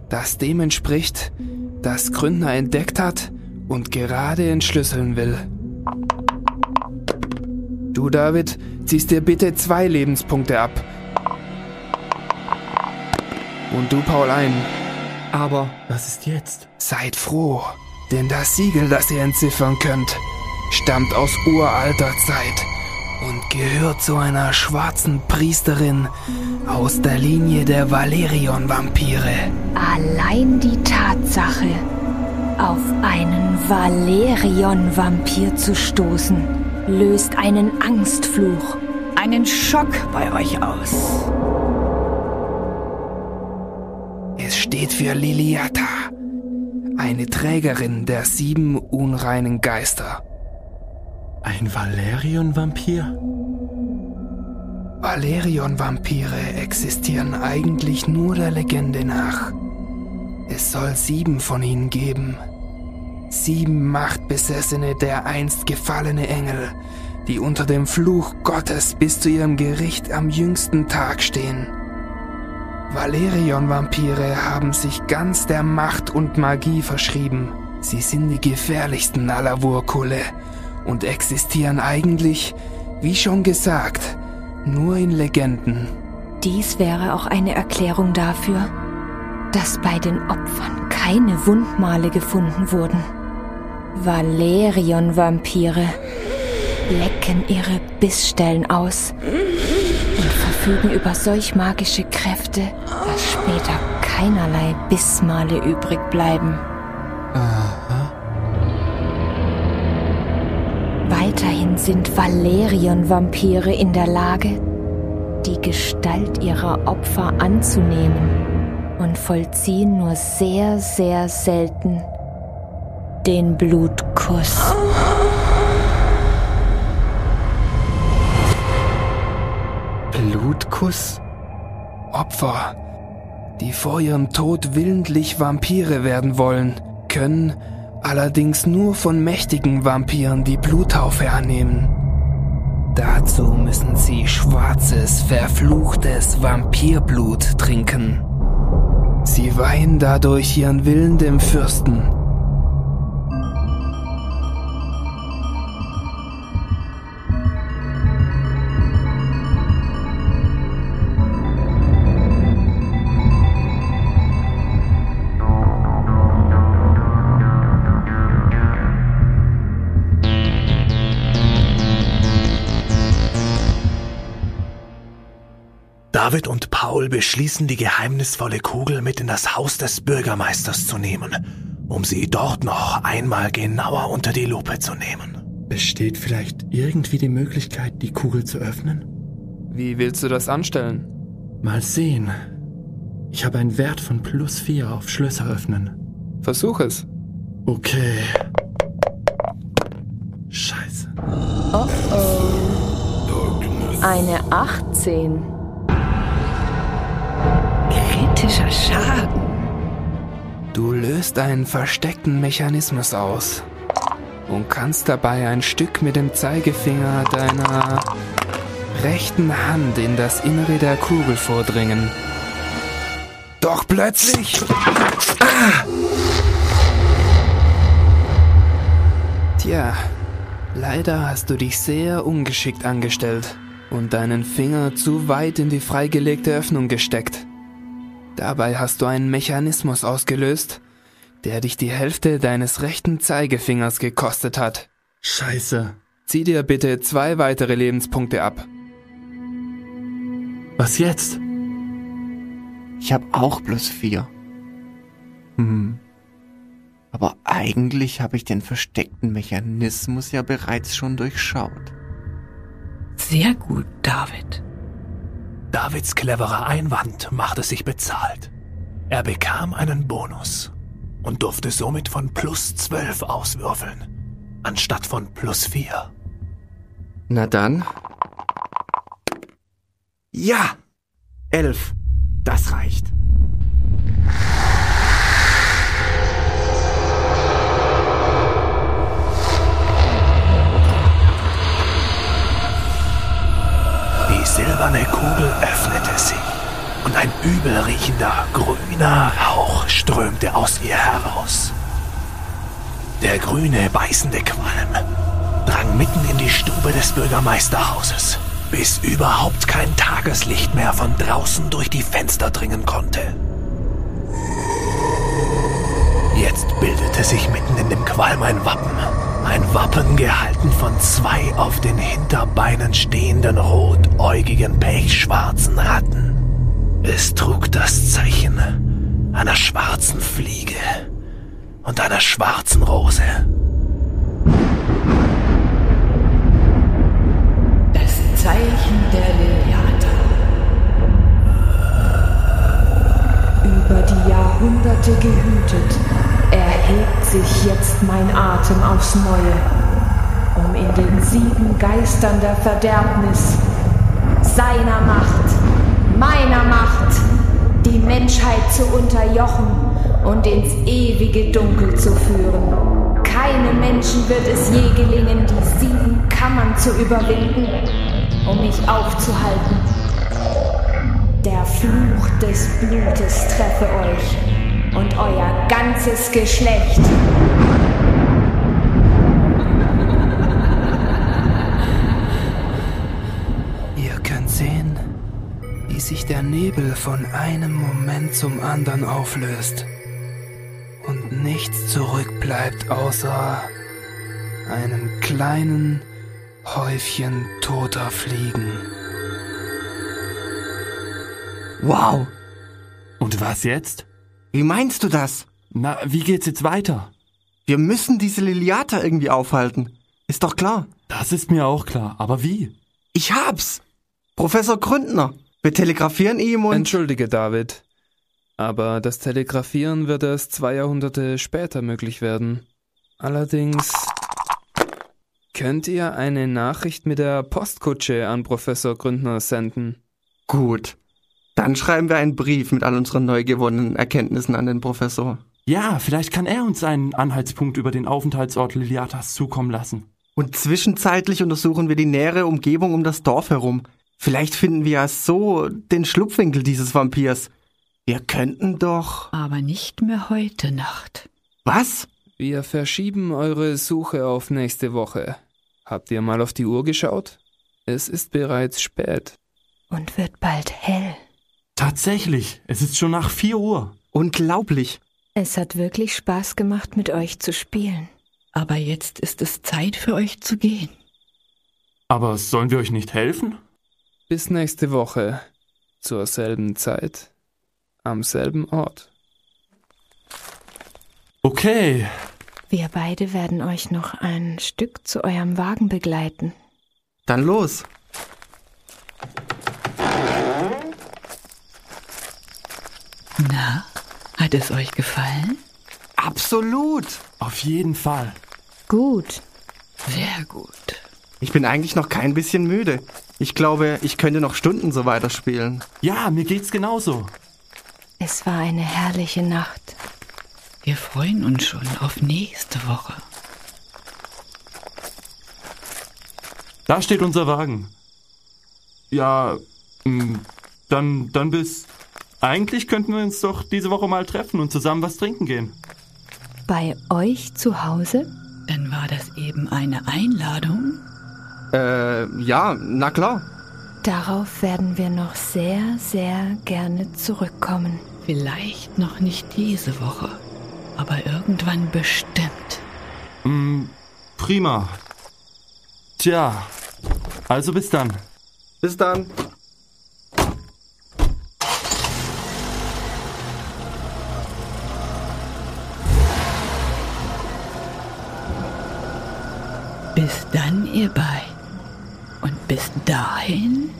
das dem entspricht, das Gründner entdeckt hat und gerade entschlüsseln will. Du, David, ziehst dir bitte zwei Lebenspunkte ab. Und du, Paul, einen. Aber was ist jetzt? Seid froh, denn das Siegel, das ihr entziffern könnt, stammt aus uralter Zeit und gehört zu einer schwarzen Priesterin aus der Linie der Valerion-Vampire. Allein die Tatsache, auf einen Valerion-Vampir zu stoßen, löst einen Angstfluch, einen Schock bei euch aus. Es steht für Liliata, eine Trägerin der sieben unreinen Geister. Ein Valerion-Vampir? Valerion-Vampire existieren eigentlich nur der Legende nach. Es soll sieben von ihnen geben. Sieben Machtbesessene der einst gefallene Engel, die unter dem Fluch Gottes bis zu ihrem Gericht am jüngsten Tag stehen. Valerion-Vampire haben sich ganz der Macht und Magie verschrieben. Sie sind die gefährlichsten aller Wurkulle und existieren eigentlich, wie schon gesagt, nur in Legenden. Dies wäre auch eine Erklärung dafür, dass bei den Opfern keine Wundmale gefunden wurden. Valerion-Vampire lecken ihre Bissstellen aus und verfügen über solch magische Kräfte, dass später keinerlei Bissmale übrig bleiben. Weiterhin sind Valerion-Vampire in der Lage, die Gestalt ihrer Opfer anzunehmen und vollziehen nur sehr, sehr selten den Blutkuss. Blutkuss? Opfer, die vor ihrem Tod willentlich Vampire werden wollen, können allerdings nur von mächtigen Vampiren die Bluttaufe annehmen. Dazu müssen sie schwarzes, verfluchtes Vampirblut trinken. Sie weihen dadurch ihren Willen dem Fürsten. Beschließen, die geheimnisvolle Kugel mit in das Haus des Bürgermeisters zu nehmen, um sie dort noch einmal genauer unter die Lupe zu nehmen. Besteht vielleicht irgendwie die Möglichkeit, die Kugel zu öffnen? Wie willst du das anstellen? Mal sehen. Ich habe einen Wert von plus vier auf Schlösser öffnen. Versuch es. Okay. Scheiße. Oh oh. Eine 18. Kritischer Schaden. Du löst einen versteckten Mechanismus aus und kannst dabei ein Stück mit dem Zeigefinger deiner rechten Hand in das Innere der Kugel vordringen. Doch plötzlich... Ah! Tja, leider hast du dich sehr ungeschickt angestellt und deinen Finger zu weit in die freigelegte Öffnung gesteckt. Dabei hast du einen Mechanismus ausgelöst, der dich die Hälfte deines rechten Zeigefingers gekostet hat. Scheiße. Zieh dir bitte zwei weitere Lebenspunkte ab. Was jetzt? Ich habe auch plus vier. Hm. Aber eigentlich habe ich den versteckten Mechanismus ja bereits schon durchschaut. Sehr gut, David. Davids cleverer Einwand machte sich bezahlt. Er bekam einen Bonus und durfte somit von plus 12 auswürfeln, anstatt von plus 4. Na dann. Ja! Elf. Das reicht. Silberne Kugel öffnete sich und ein übelriechender, grüner Rauch strömte aus ihr heraus. Der grüne, beißende Qualm drang mitten in die Stube des Bürgermeisterhauses, bis überhaupt kein Tageslicht mehr von draußen durch die Fenster dringen konnte. Jetzt bildete sich mitten in dem Qualm ein Wappen. Ein Wappen gehalten von zwei auf den Hinterbeinen stehenden rotäugigen pechschwarzen Ratten. Es trug das Zeichen einer schwarzen Fliege und einer schwarzen Rose. Das Zeichen der Liliata. Über die Jahrhunderte gehütet, erhebt sich jetzt mein Atem aufs Neue, um in den sieben Geistern der Verderbnis, seiner Macht, meiner Macht, die Menschheit zu unterjochen und ins ewige Dunkel zu führen. Keinem Menschen wird es je gelingen, die sieben Kammern zu überwinden, um mich aufzuhalten. Der Fluch des Blutes treffe euch und euer ganzes Geschlecht. Ihr könnt sehen, wie sich der Nebel von einem Moment zum anderen auflöst und nichts zurückbleibt außer einem kleinen Häufchen toter Fliegen. Wow. Und was jetzt? Wie meinst du das? Na, wie geht's jetzt weiter? Wir müssen diese Liliata irgendwie aufhalten. Ist doch klar. Das ist mir auch klar, aber wie? Ich hab's. Professor Gründner. Wir telegrafieren ihm und... Entschuldige, David. Aber das Telegrafieren wird erst zwei Jahrhunderte später möglich werden. Allerdings könnt ihr eine Nachricht mit der Postkutsche an Professor Gründner senden. Gut. Dann schreiben wir einen Brief mit all unseren neu gewonnenen Erkenntnissen an den Professor. Ja, vielleicht kann er uns einen Anhaltspunkt über den Aufenthaltsort Liliatas zukommen lassen. Und zwischenzeitlich untersuchen wir die nähere Umgebung um das Dorf herum. Vielleicht finden wir ja so den Schlupfwinkel dieses Vampirs. Wir könnten doch. Aber nicht mehr heute Nacht. Was? Wir verschieben eure Suche auf nächste Woche. Habt ihr mal auf die Uhr geschaut? Es ist bereits spät. Und wird bald hell. Tatsächlich, es ist schon nach 4 Uhr. Unglaublich. Es hat wirklich Spaß gemacht, mit euch zu spielen. Aber jetzt ist es Zeit für euch zu gehen. Aber sollen wir euch nicht helfen? Bis nächste Woche. Zur selben Zeit. Am selben Ort. Okay. Wir beide werden euch noch ein Stück zu eurem Wagen begleiten. Dann los. Na, hat es euch gefallen? Absolut. Auf jeden Fall. Gut. Sehr gut. Ich bin eigentlich noch kein bisschen müde. Ich glaube, ich könnte noch Stunden so weiterspielen. Ja, mir geht's genauso. Es war eine herrliche Nacht. Wir freuen uns schon auf nächste Woche. Da steht unser Wagen. Ja, mh, dann, dann bis. Eigentlich könnten wir uns doch diese Woche mal treffen und zusammen was trinken gehen. Bei euch zu Hause? Dann war das eben eine Einladung. Äh, ja, na klar. Darauf werden wir noch sehr, sehr gerne zurückkommen. Vielleicht noch nicht diese Woche, aber irgendwann bestimmt. Mm, prima. Tja, also bis dann. Bis dann. Bis dann, ihr bei. Und bis dahin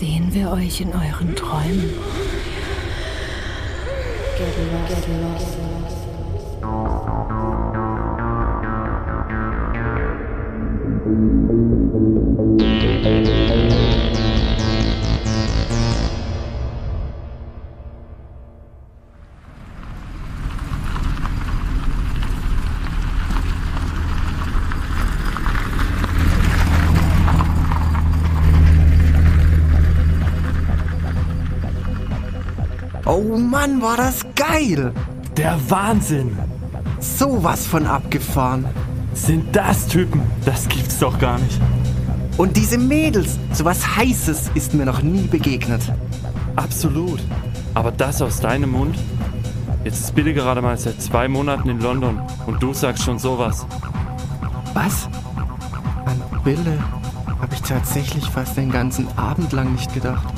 Sehen wir euch in euren Träumen. Oh Mann, war das geil. Der Wahnsinn. Sowas von abgefahren. Sind das Typen? Das gibt's doch gar nicht. Und diese Mädels, sowas Heißes ist mir noch nie begegnet. Absolut. Aber das aus deinem Mund? Jetzt ist Billy gerade mal seit zwei Monaten in London und du sagst schon sowas. Was? An Bille habe ich tatsächlich fast den ganzen Abend lang nicht gedacht.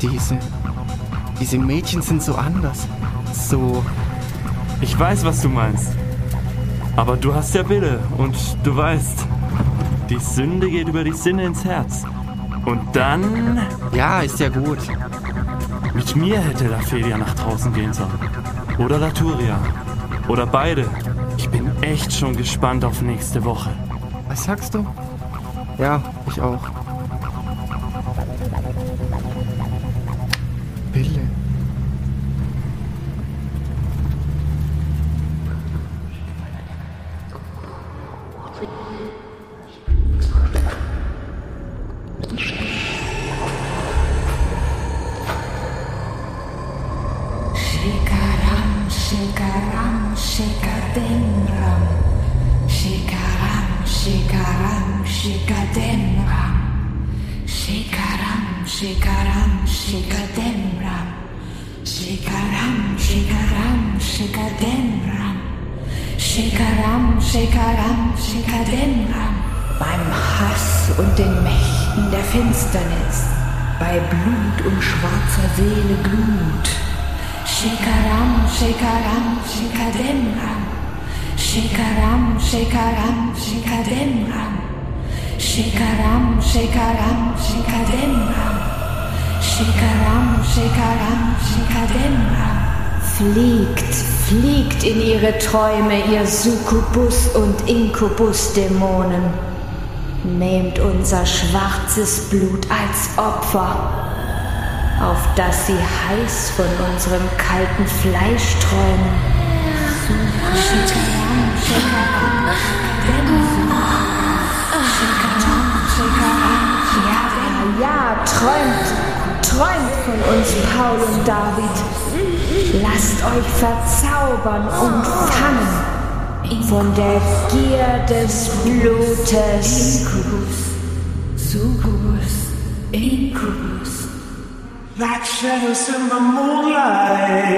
Diese. Diese Mädchen sind so anders. So. Ich weiß, was du meinst. Aber du hast ja Bille und du weißt, die Sünde geht über die Sinne ins Herz. Und dann. Ja, ist ja gut. Mit mir hätte Lafelia nach draußen gehen sollen. Oder Laturia. Oder beide. Ich bin echt schon gespannt auf nächste Woche. Was sagst du? Ja, ich auch. Shikaram, shikademram. Shikaram, shikaram, shikademram. Shikaram, shikaram, shikademram. Fliegt, fliegt in ihre Träume, ihr Succubus und Inkubus-Dämonen. Nehmt unser schwarzes Blut als Opfer auf dass sie heiß von unserem kalten Fleisch träumen. Ja, ja, träumt, träumt von uns, Paul und David. Lasst euch verzaubern und fangen von der Gier des Blutes. Incubus, Succubus, Incubus. Like shadows in the moonlight.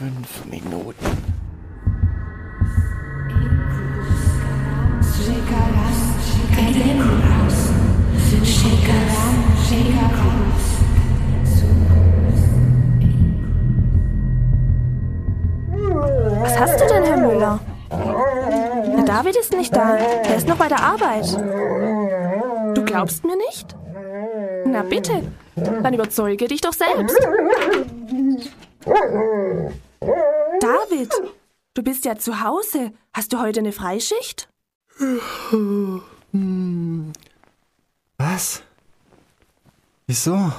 Fünf Minuten. Was hast du denn, Herr Müller? Herr David ist nicht da. Er ist noch bei der Arbeit. Du glaubst mir nicht? Na bitte, dann überzeuge dich doch selbst. David, du bist ja zu Hause. Hast du heute eine Freischicht? Was? Wieso?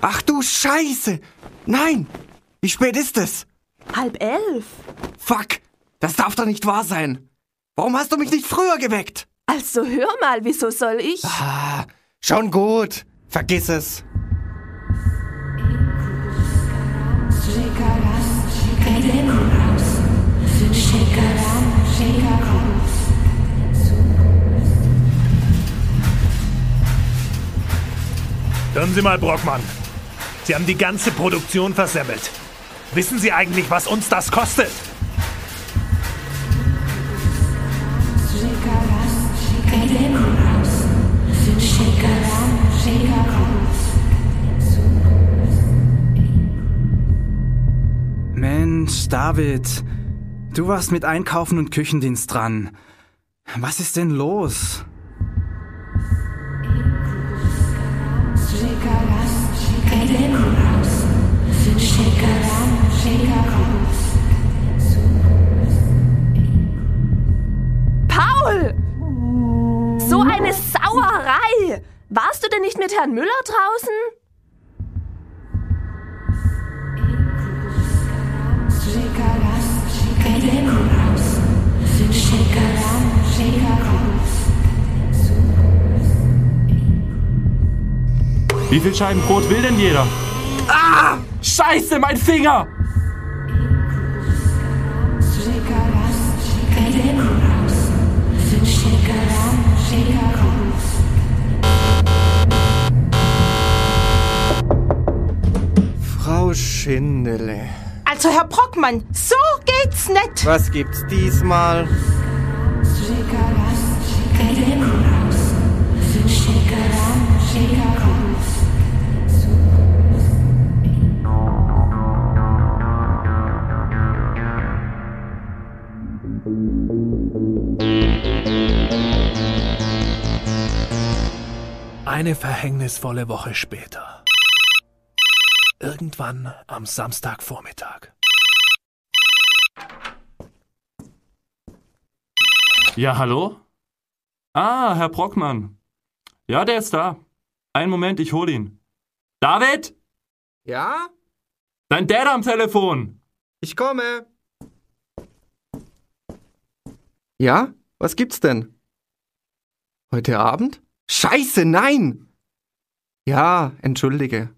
Ach du Scheiße! Nein! Wie spät ist es? Halb elf. Fuck! Das darf doch nicht wahr sein! Warum hast du mich nicht früher geweckt? Also hör mal, wieso soll ich? Ah, schon gut. Vergiss es. Hören Sie mal, Brockmann. Sie haben die ganze Produktion versemmelt. Wissen Sie eigentlich, was uns das kostet? Mensch, David, du warst mit Einkaufen und Küchendienst dran. Was ist denn los? Paul! So eine Sauerei! Warst du denn nicht mit Herrn Müller draußen? Wie viel Scheiben Brot will denn jeder? Ah! Scheiße, mein Finger! Frau Schindele. Also, Herr Brockmann, so geht's nicht. Was gibt's diesmal? Eine verhängnisvolle Woche später. Irgendwann am Samstagvormittag. Ja, hallo? Ah, Herr Brockmann. Ja, der ist da. Einen Moment, ich hol ihn. David? Ja? Dein Dad am Telefon. Ich komme. Ja? Was gibt's denn? Heute Abend? Scheiße, nein! Ja, entschuldige.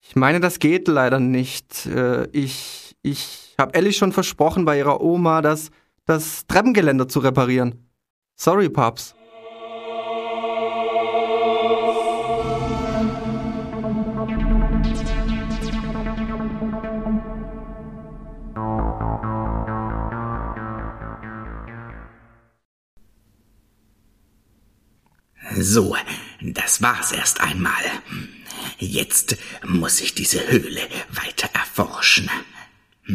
Ich meine, das geht leider nicht. Äh, Ich, ich habe Ellie schon versprochen, bei ihrer Oma das, das Treppengeländer zu reparieren. Sorry, Paps. So, das war's erst einmal. Jetzt muss ich diese Höhle weiter erforschen.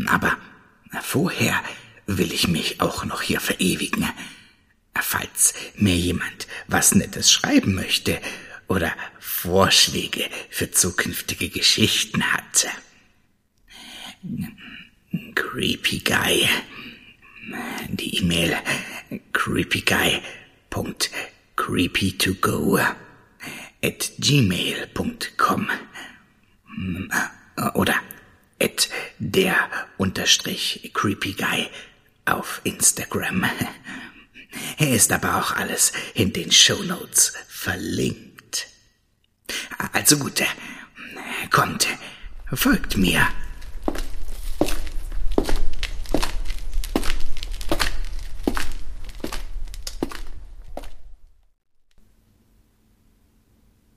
Aber vorher will ich mich auch noch hier verewigen. Falls mir jemand was Nettes schreiben möchte oder Vorschläge für zukünftige Geschichten hat. Creepy Guy. Die E-Mail creepyguy.creepy2go at gmail.com oder at der unterstrich creepy guy auf Instagram. Er ist aber auch alles in den Shownotes verlinkt. Also gut, kommt, folgt mir.